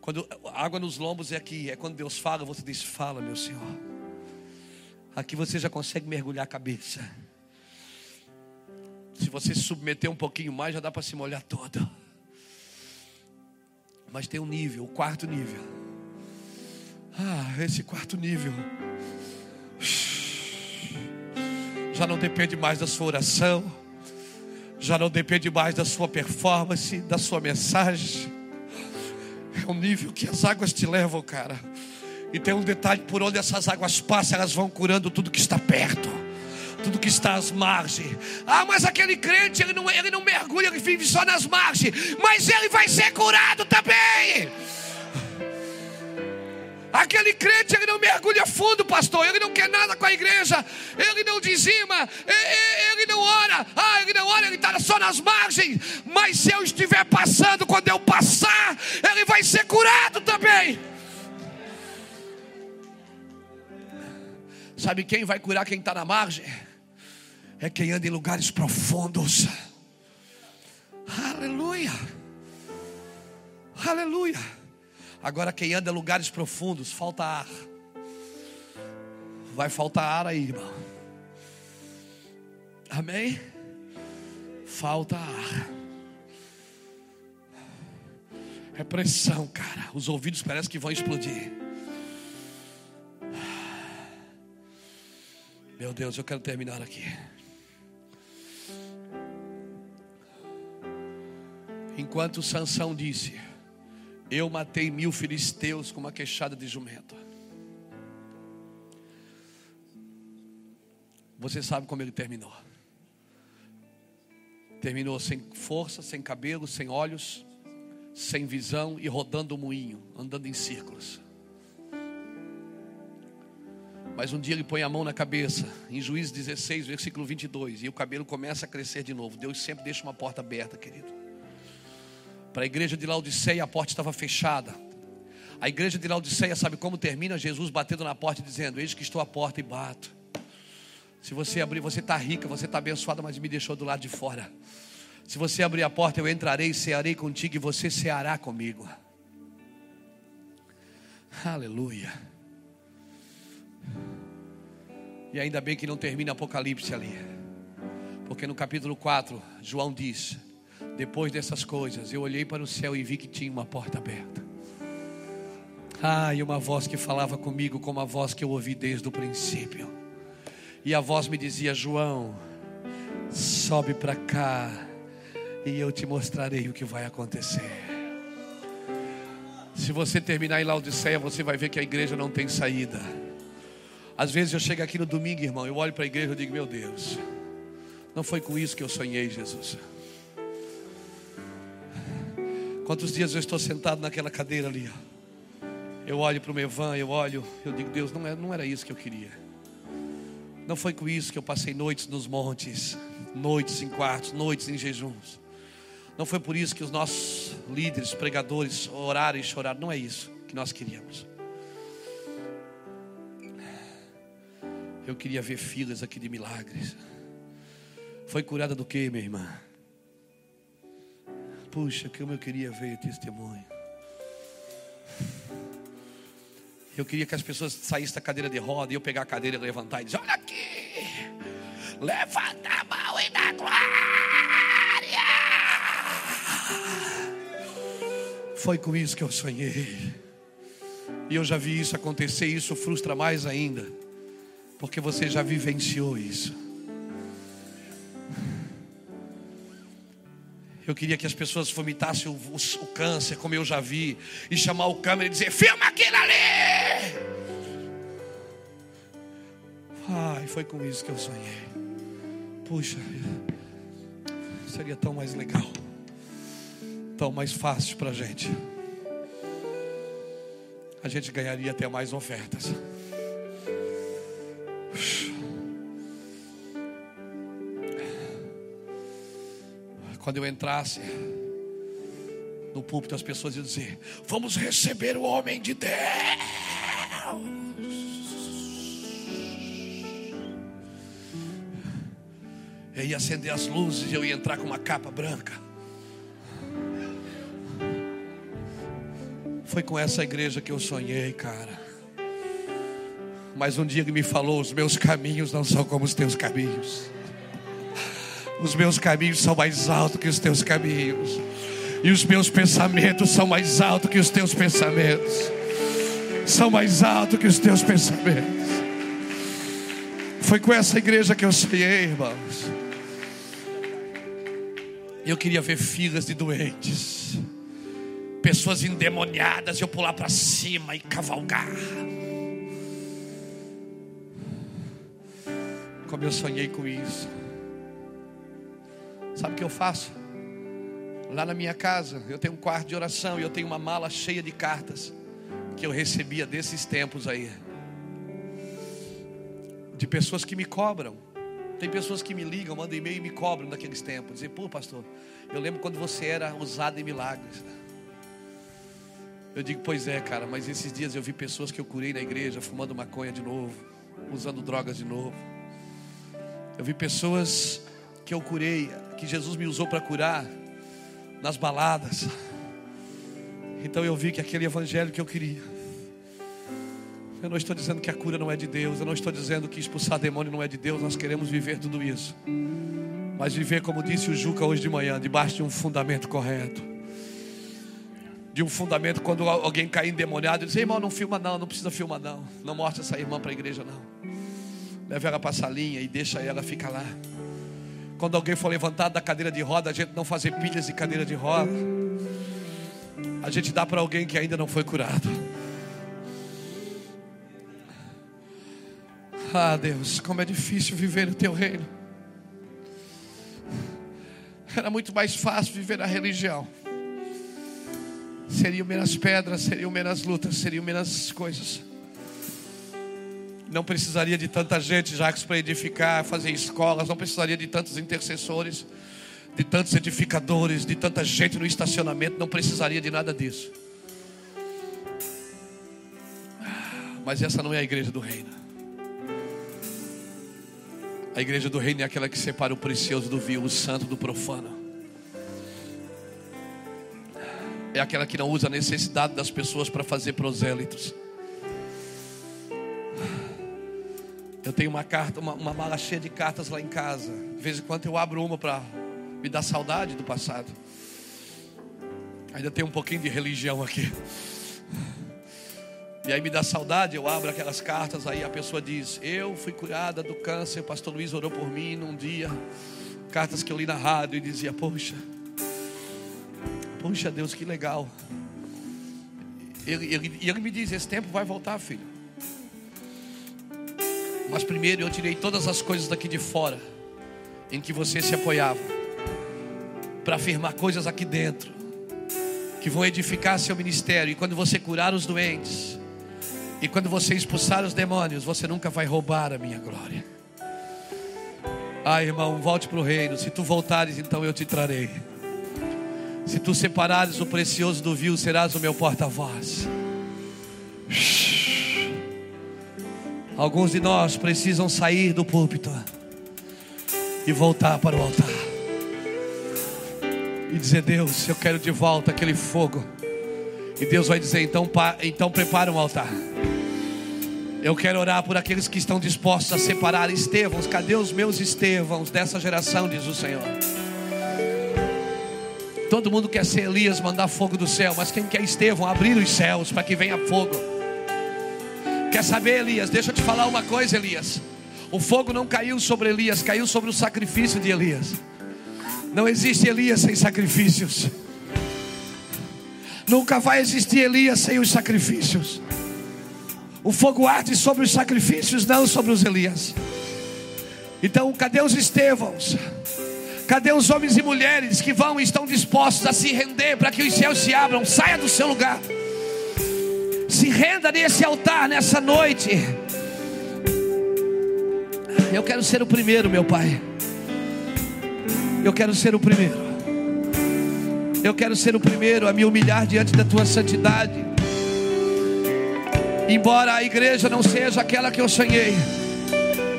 Quando a água nos lombos é aqui, é quando Deus fala, você diz: Fala, meu Senhor. Aqui você já consegue mergulhar a cabeça. Se você se submeter um pouquinho mais, já dá para se molhar todo. Mas tem um nível, o quarto nível. Ah, esse quarto nível. Já não depende mais da sua oração. Já não depende mais da sua performance, da sua mensagem. É um nível que as águas te levam, cara. E tem um detalhe: por onde essas águas passam, elas vão curando tudo que está perto, tudo que está às margens. Ah, mas aquele crente, ele não, ele não mergulha, ele vive só nas margens, mas ele vai ser curado também. Aquele crente, ele não mergulha fundo, pastor. Ele não quer nada com a igreja. Ele não dizima. Ele não ora. Ah, ele não ora, ele está só nas margens. Mas se eu estiver passando, quando eu passar, ele vai ser curado também. Sabe quem vai curar quem está na margem? É quem anda em lugares profundos. Aleluia. Aleluia. Agora, quem anda em lugares profundos, falta ar. Vai faltar ar aí, irmão. Amém? Falta ar. É pressão, cara. Os ouvidos parecem que vão explodir. Meu Deus, eu quero terminar aqui. Enquanto Sansão disse: Eu matei mil filisteus com uma queixada de jumento. Você sabe como ele terminou? Terminou sem força, sem cabelo, sem olhos, sem visão e rodando o moinho, andando em círculos. Mas um dia ele põe a mão na cabeça, em Juízes 16, versículo 22, e o cabelo começa a crescer de novo. Deus sempre deixa uma porta aberta, querido. Para a igreja de Laodiceia, a porta estava fechada. A igreja de Laodiceia sabe como termina? Jesus batendo na porta e dizendo: Eis que estou à porta e bato. Se você abrir, você está rica, você está abençoada, mas me deixou do lado de fora. Se você abrir a porta, eu entrarei e cearei contigo, e você ceará comigo. Aleluia. E ainda bem que não termina Apocalipse ali. Porque no capítulo 4, João diz: Depois dessas coisas, eu olhei para o céu e vi que tinha uma porta aberta. Ah, e uma voz que falava comigo como a voz que eu ouvi desde o princípio. E a voz me dizia: João, sobe para cá e eu te mostrarei o que vai acontecer. Se você terminar em Laodiceia, você vai ver que a igreja não tem saída. Às vezes eu chego aqui no domingo, irmão, eu olho para a igreja e digo: Meu Deus, não foi com isso que eu sonhei, Jesus. Quantos dias eu estou sentado naquela cadeira ali? Eu olho para o meu van, eu olho, eu digo: Deus, não, é, não era isso que eu queria. Não foi com isso que eu passei noites nos montes, noites em quartos, noites em jejuns. Não foi por isso que os nossos líderes, pregadores, oraram e choraram. Não é isso que nós queríamos. Eu queria ver filas aqui de milagres. Foi curada do que, minha irmã? Puxa, como eu queria ver testemunho. Eu queria que as pessoas saíssem da cadeira de roda e eu pegar a cadeira e levantar e dizer: Olha aqui, levanta a mão e dá glória. Foi com isso que eu sonhei. E eu já vi isso acontecer, e isso frustra mais ainda, porque você já vivenciou isso. Eu queria que as pessoas vomitassem o, o, o, câncer, como eu já vi, e chamar o câmera e dizer: filma aquilo ali. Ai, foi com isso que eu sonhei. Puxa, seria tão mais legal, tão mais fácil para a gente. A gente ganharia até mais ofertas. Quando eu entrasse no púlpito, as pessoas iam dizer: Vamos receber o homem de Deus. Eu ia acender as luzes e eu ia entrar com uma capa branca. Foi com essa igreja que eu sonhei, cara. Mas um dia ele me falou: os meus caminhos não são como os teus caminhos. Os meus caminhos são mais altos que os teus caminhos. E os meus pensamentos são mais altos que os teus pensamentos. São mais altos que os teus pensamentos. Foi com essa igreja que eu sonhei, irmãos. Eu queria ver filas de doentes, pessoas endemoniadas, eu pular para cima e cavalgar. Como eu sonhei com isso. Sabe o que eu faço? Lá na minha casa, eu tenho um quarto de oração e eu tenho uma mala cheia de cartas que eu recebia desses tempos aí. De pessoas que me cobram. Tem pessoas que me ligam, mandam e-mail e me cobram daqueles tempos. Dizem, pô, pastor, eu lembro quando você era usado em milagres. Eu digo, pois é, cara, mas esses dias eu vi pessoas que eu curei na igreja fumando maconha de novo, usando drogas de novo. Eu vi pessoas que eu curei, que Jesus me usou para curar nas baladas. Então eu vi que aquele evangelho que eu queria. Eu não estou dizendo que a cura não é de Deus, eu não estou dizendo que expulsar demônio não é de Deus, nós queremos viver tudo isso. Mas viver, como disse o Juca hoje de manhã, debaixo de um fundamento correto. De um fundamento, quando alguém cair endemoniado, diz: irmão, não filma não, não precisa filmar não. Não mostra essa irmã para a igreja não. Leve ela para a salinha e deixa ela ficar lá. Quando alguém for levantado da cadeira de roda, a gente não fazer pilhas de cadeira de roda. A gente dá para alguém que ainda não foi curado. Ah, Deus, como é difícil viver no teu reino. Era muito mais fácil viver na religião. Seriam menos pedras, seriam menos lutas, seriam menos coisas. Não precisaria de tanta gente, Jacques, para edificar, fazer escolas. Não precisaria de tantos intercessores, de tantos edificadores, de tanta gente no estacionamento. Não precisaria de nada disso. Mas essa não é a igreja do reino. A igreja do reino é aquela que separa o precioso do vil, o santo do profano. É aquela que não usa a necessidade das pessoas para fazer prosélitos. Eu tenho uma carta, uma, uma mala cheia de cartas lá em casa. De vez em quando eu abro uma para me dar saudade do passado. Ainda tem um pouquinho de religião aqui. E aí me dá saudade, eu abro aquelas cartas, aí a pessoa diz: Eu fui curada do câncer, o pastor Luiz orou por mim num dia. Cartas que eu li na rádio e dizia: Poxa, poxa Deus, que legal. Ele, ele, e ele me diz: Esse tempo vai voltar, filho. Mas primeiro eu tirei todas as coisas daqui de fora em que você se apoiava para afirmar coisas aqui dentro que vão edificar seu ministério. E quando você curar os doentes, e quando você expulsar os demônios, você nunca vai roubar a minha glória. Ah, irmão, volte para o reino. Se tu voltares, então eu te trarei. Se tu separares o precioso do vil, serás o meu porta-voz. Alguns de nós precisam sair do púlpito e voltar para o altar. E dizer, Deus, eu quero de volta aquele fogo. E Deus vai dizer, então, então prepara um altar. Eu quero orar por aqueles que estão dispostos a separar Estevãos. Cadê os meus Estevãos dessa geração, diz o Senhor. Todo mundo quer ser Elias, mandar fogo do céu, mas quem quer Estevão, abrir os céus para que venha fogo. Quer saber, Elias? Deixa eu te falar uma coisa, Elias. O fogo não caiu sobre Elias, caiu sobre o sacrifício de Elias. Não existe Elias sem sacrifícios. Nunca vai existir Elias sem os sacrifícios. O fogo arde sobre os sacrifícios, não sobre os Elias. Então, cadê os Estevãos? Cadê os homens e mulheres que vão e estão dispostos a se render para que os céus se abram? Saia do seu lugar. Se renda nesse altar nessa noite. Eu quero ser o primeiro, meu Pai. Eu quero ser o primeiro. Eu quero ser o primeiro a me humilhar diante da tua santidade. Embora a igreja não seja aquela que eu sonhei,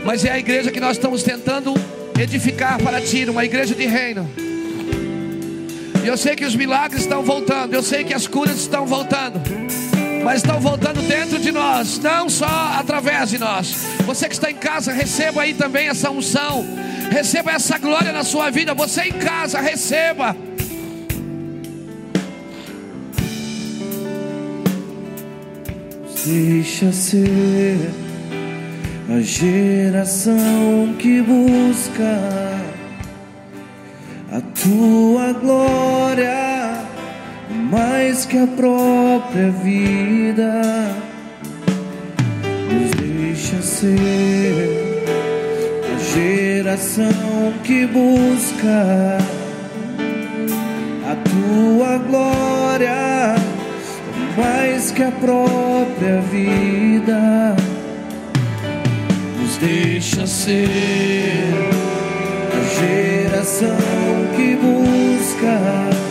mas é a igreja que nós estamos tentando edificar para ti, uma igreja de reino. E eu sei que os milagres estão voltando, eu sei que as curas estão voltando. Mas estão voltando dentro de nós, não só através de nós. Você que está em casa, receba aí também essa unção. Receba essa glória na sua vida. Você em casa, receba. Deixa ser a geração que busca a tua glória mais que a própria vida. Nos deixa ser a geração que busca a tua glória mais que a própria vida. Nos deixa ser a geração que busca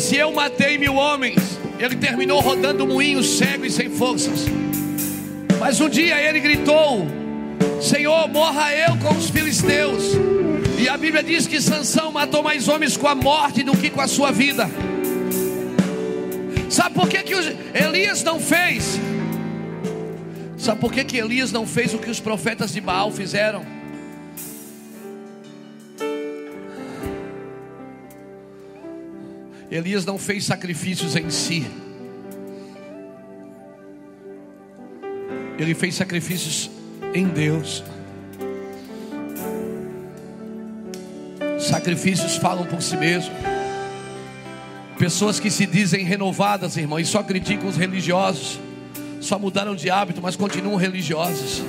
disse: Eu matei mil homens, ele terminou rodando moinho cego e sem forças. Mas um dia ele gritou: Senhor, morra eu com os filisteus. E a Bíblia diz que Sansão matou mais homens com a morte do que com a sua vida. Sabe por que, que Elias não fez? Sabe por que, que Elias não fez o que os profetas de Baal fizeram? Elias não fez sacrifícios em si. Ele fez sacrifícios em Deus. Sacrifícios falam por si mesmo. Pessoas que se dizem renovadas, irmão, e só criticam os religiosos. Só mudaram de hábito, mas continuam religiosos.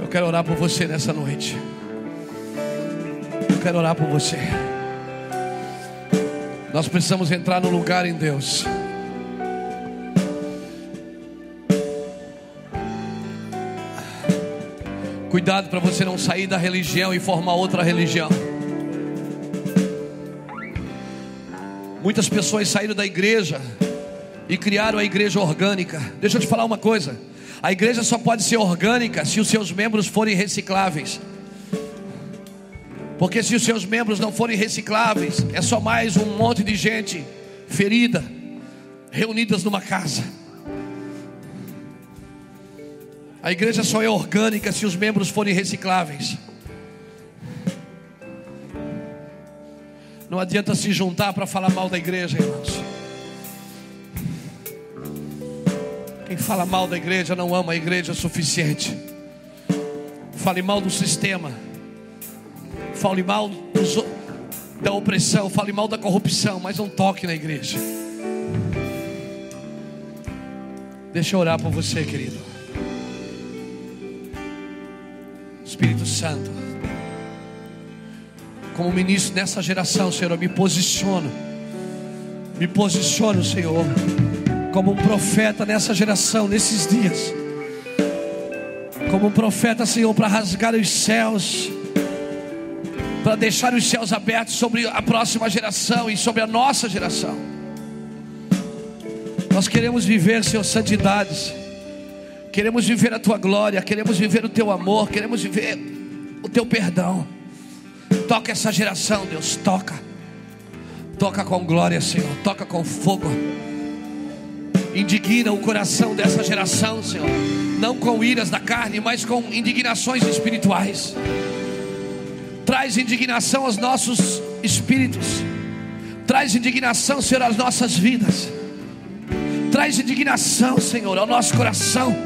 Eu quero orar por você nessa noite. Quero orar por você. Nós precisamos entrar no lugar em Deus. Cuidado para você não sair da religião e formar outra religião. Muitas pessoas saíram da igreja e criaram a igreja orgânica. Deixa eu te falar uma coisa: a igreja só pode ser orgânica se os seus membros forem recicláveis. Porque se os seus membros não forem recicláveis, é só mais um monte de gente ferida, reunidas numa casa. A igreja só é orgânica se os membros forem recicláveis. Não adianta se juntar para falar mal da igreja, irmãos. Quem fala mal da igreja não ama a igreja o suficiente. Fale mal do sistema. Fale mal dos da opressão. Fale mal da corrupção. Mas não toque na igreja. Deixa eu orar por você, querido. Espírito Santo. Como ministro nessa geração, Senhor, eu me posiciono. Me posiciono, Senhor, como um profeta nessa geração, nesses dias. Como um profeta, Senhor, para rasgar os céus, para deixar os céus abertos sobre a próxima geração e sobre a nossa geração. Nós queremos viver, Senhor, santidades. Queremos viver a tua glória, queremos viver o teu amor, queremos viver o teu perdão. Toca essa geração, Deus, toca. Toca com glória, Senhor, toca com fogo. Indigna o coração dessa geração, Senhor. Não com iras da carne, mas com indignações espirituais. Traz indignação aos nossos espíritos. Traz indignação, Senhor, às nossas vidas. Traz indignação, Senhor, ao nosso coração.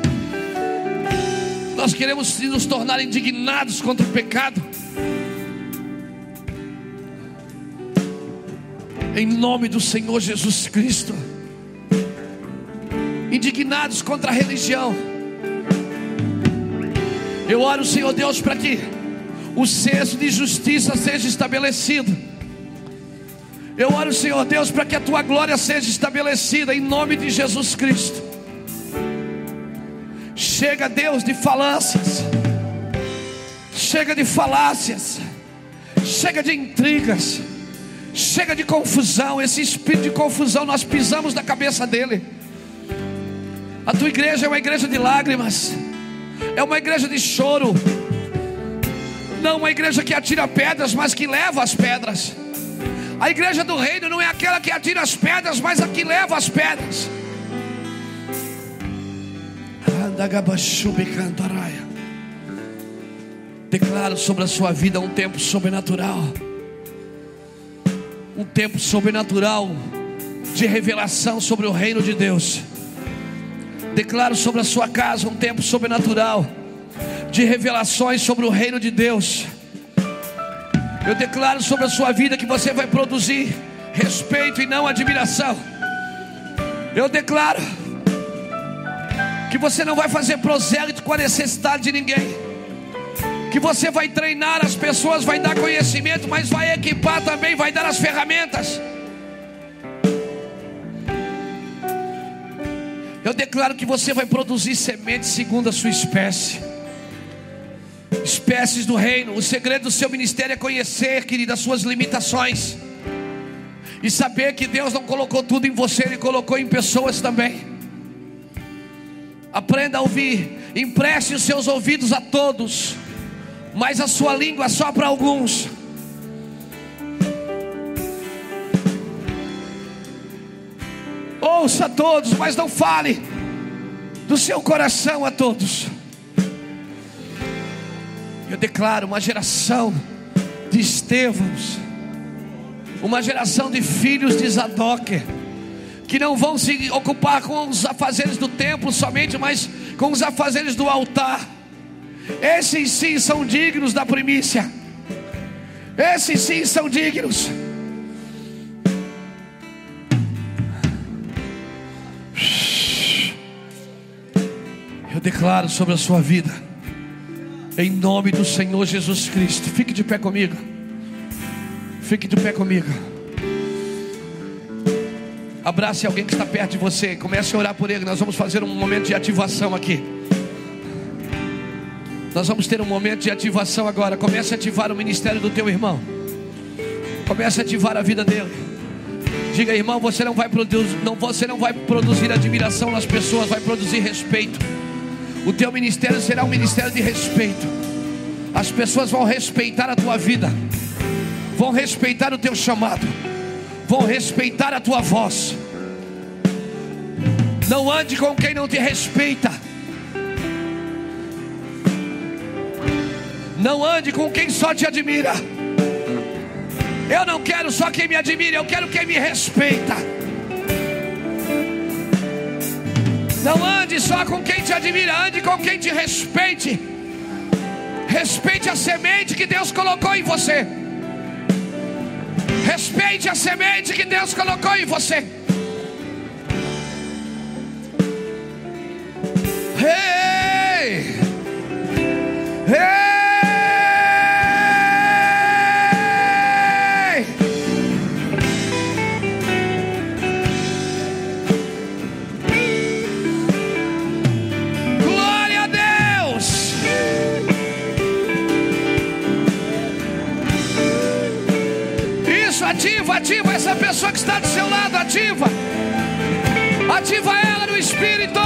Nós queremos nos tornar indignados contra o pecado. Em nome do Senhor Jesus Cristo. Indignados contra a religião. Eu oro, Senhor Deus, para que o senso de justiça seja estabelecido. Eu oro, Senhor Deus, para que a tua glória seja estabelecida em nome de Jesus Cristo. Chega, Deus, de falácias. Chega de falácias. Chega de intrigas. Chega de confusão. Esse espírito de confusão nós pisamos na cabeça dele. A tua igreja é uma igreja de lágrimas. É uma igreja de choro. Não uma igreja que atira pedras, mas que leva as pedras. A igreja do reino não é aquela que atira as pedras, mas a que leva as pedras. Declaro sobre a sua vida um tempo sobrenatural. Um tempo sobrenatural de revelação sobre o reino de Deus. Declaro sobre a sua casa um tempo sobrenatural de revelações sobre o reino de Deus. Eu declaro sobre a sua vida que você vai produzir respeito e não admiração. Eu declaro que você não vai fazer prosélito com a necessidade de ninguém. Que você vai treinar as pessoas, vai dar conhecimento, mas vai equipar também, vai dar as ferramentas. Eu declaro que você vai produzir sementes segundo a sua espécie espécies do reino. O segredo do seu ministério é conhecer, querida, as suas limitações. E saber que Deus não colocou tudo em você, Ele colocou em pessoas também. Aprenda a ouvir, empreste os seus ouvidos a todos, mas a sua língua só para alguns. Ouça a todos, mas não fale do seu coração a todos. Eu declaro uma geração de Estevãos, uma geração de filhos de Zadok, que não vão se ocupar com os afazeres do templo somente, mas com os afazeres do altar. Esses sim são dignos da primícia. Esses sim são dignos. Eu declaro sobre a sua vida em nome do Senhor Jesus Cristo. Fique de pé comigo. Fique de pé comigo. Abrace alguém que está perto de você. Comece a orar por ele. Nós vamos fazer um momento de ativação aqui. Nós vamos ter um momento de ativação agora. Comece a ativar o ministério do teu irmão. Comece a ativar a vida dele. Diga, irmão, você não vai produzir, não, você não vai produzir admiração nas pessoas, vai produzir respeito. O teu ministério será um ministério de respeito. As pessoas vão respeitar a tua vida, vão respeitar o teu chamado, vão respeitar a tua voz. Não ande com quem não te respeita. Não ande com quem só te admira. Eu não quero só quem me admira, eu quero quem me respeita. Não ande só com quem te admira, ande com quem te respeite. Respeite a semente que Deus colocou em você. Respeite a semente que Deus colocou em você. Hey! Hey! Ativa essa pessoa que está do seu lado, ativa. Ativa ela no espírito.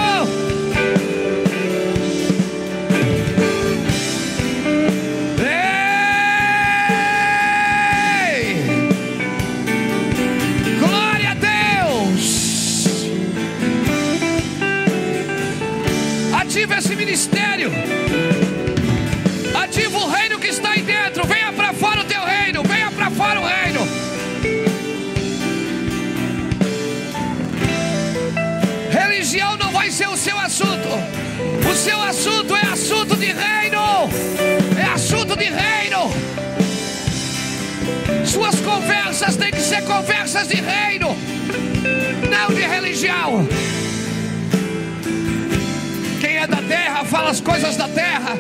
Conversas de reino, não de religião. Quem é da terra fala as coisas da terra.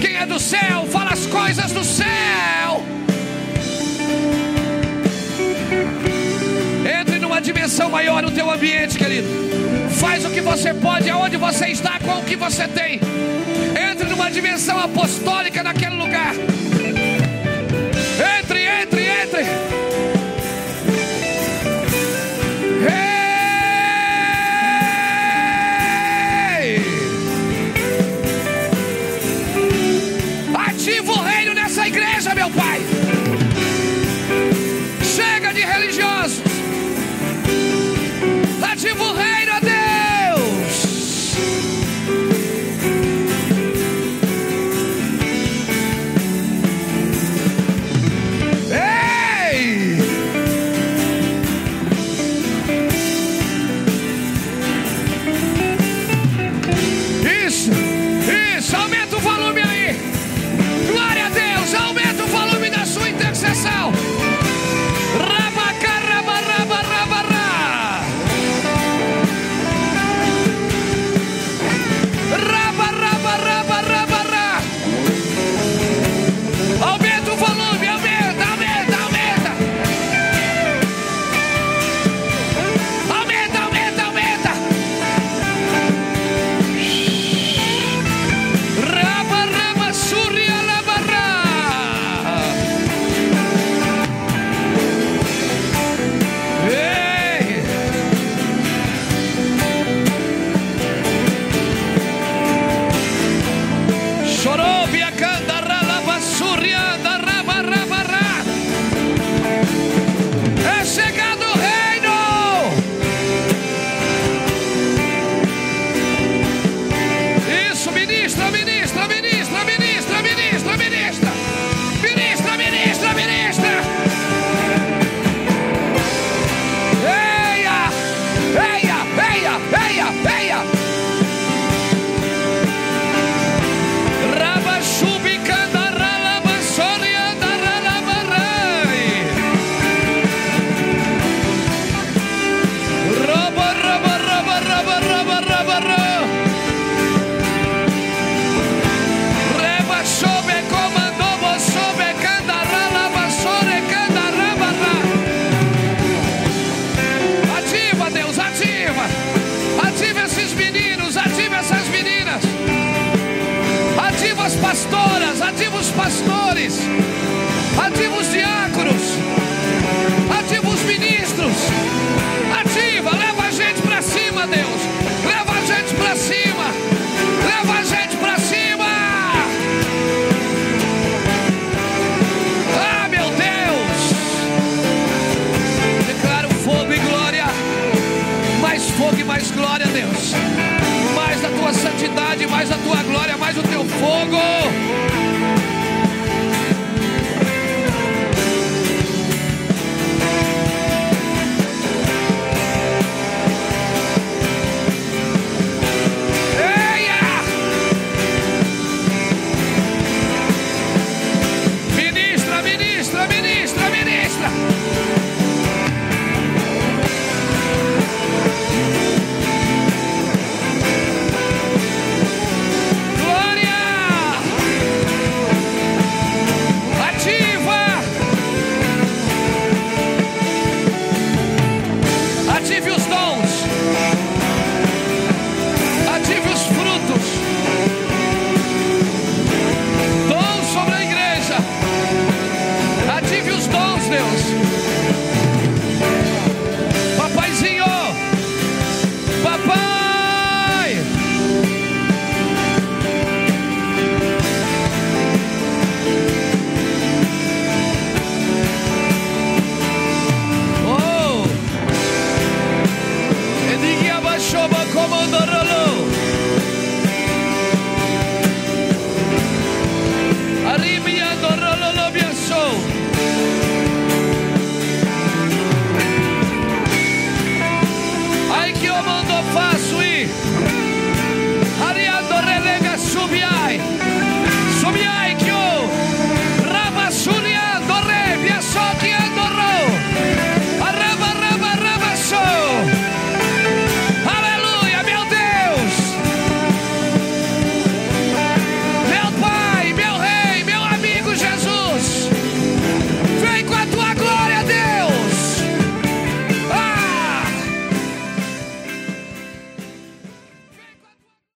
Quem é do céu fala as coisas do céu. Entre numa dimensão maior no teu ambiente, querido. Faz o que você pode, aonde você está, com o que você tem. Entre numa dimensão apostólica naquele lugar. Entre, entre, entre.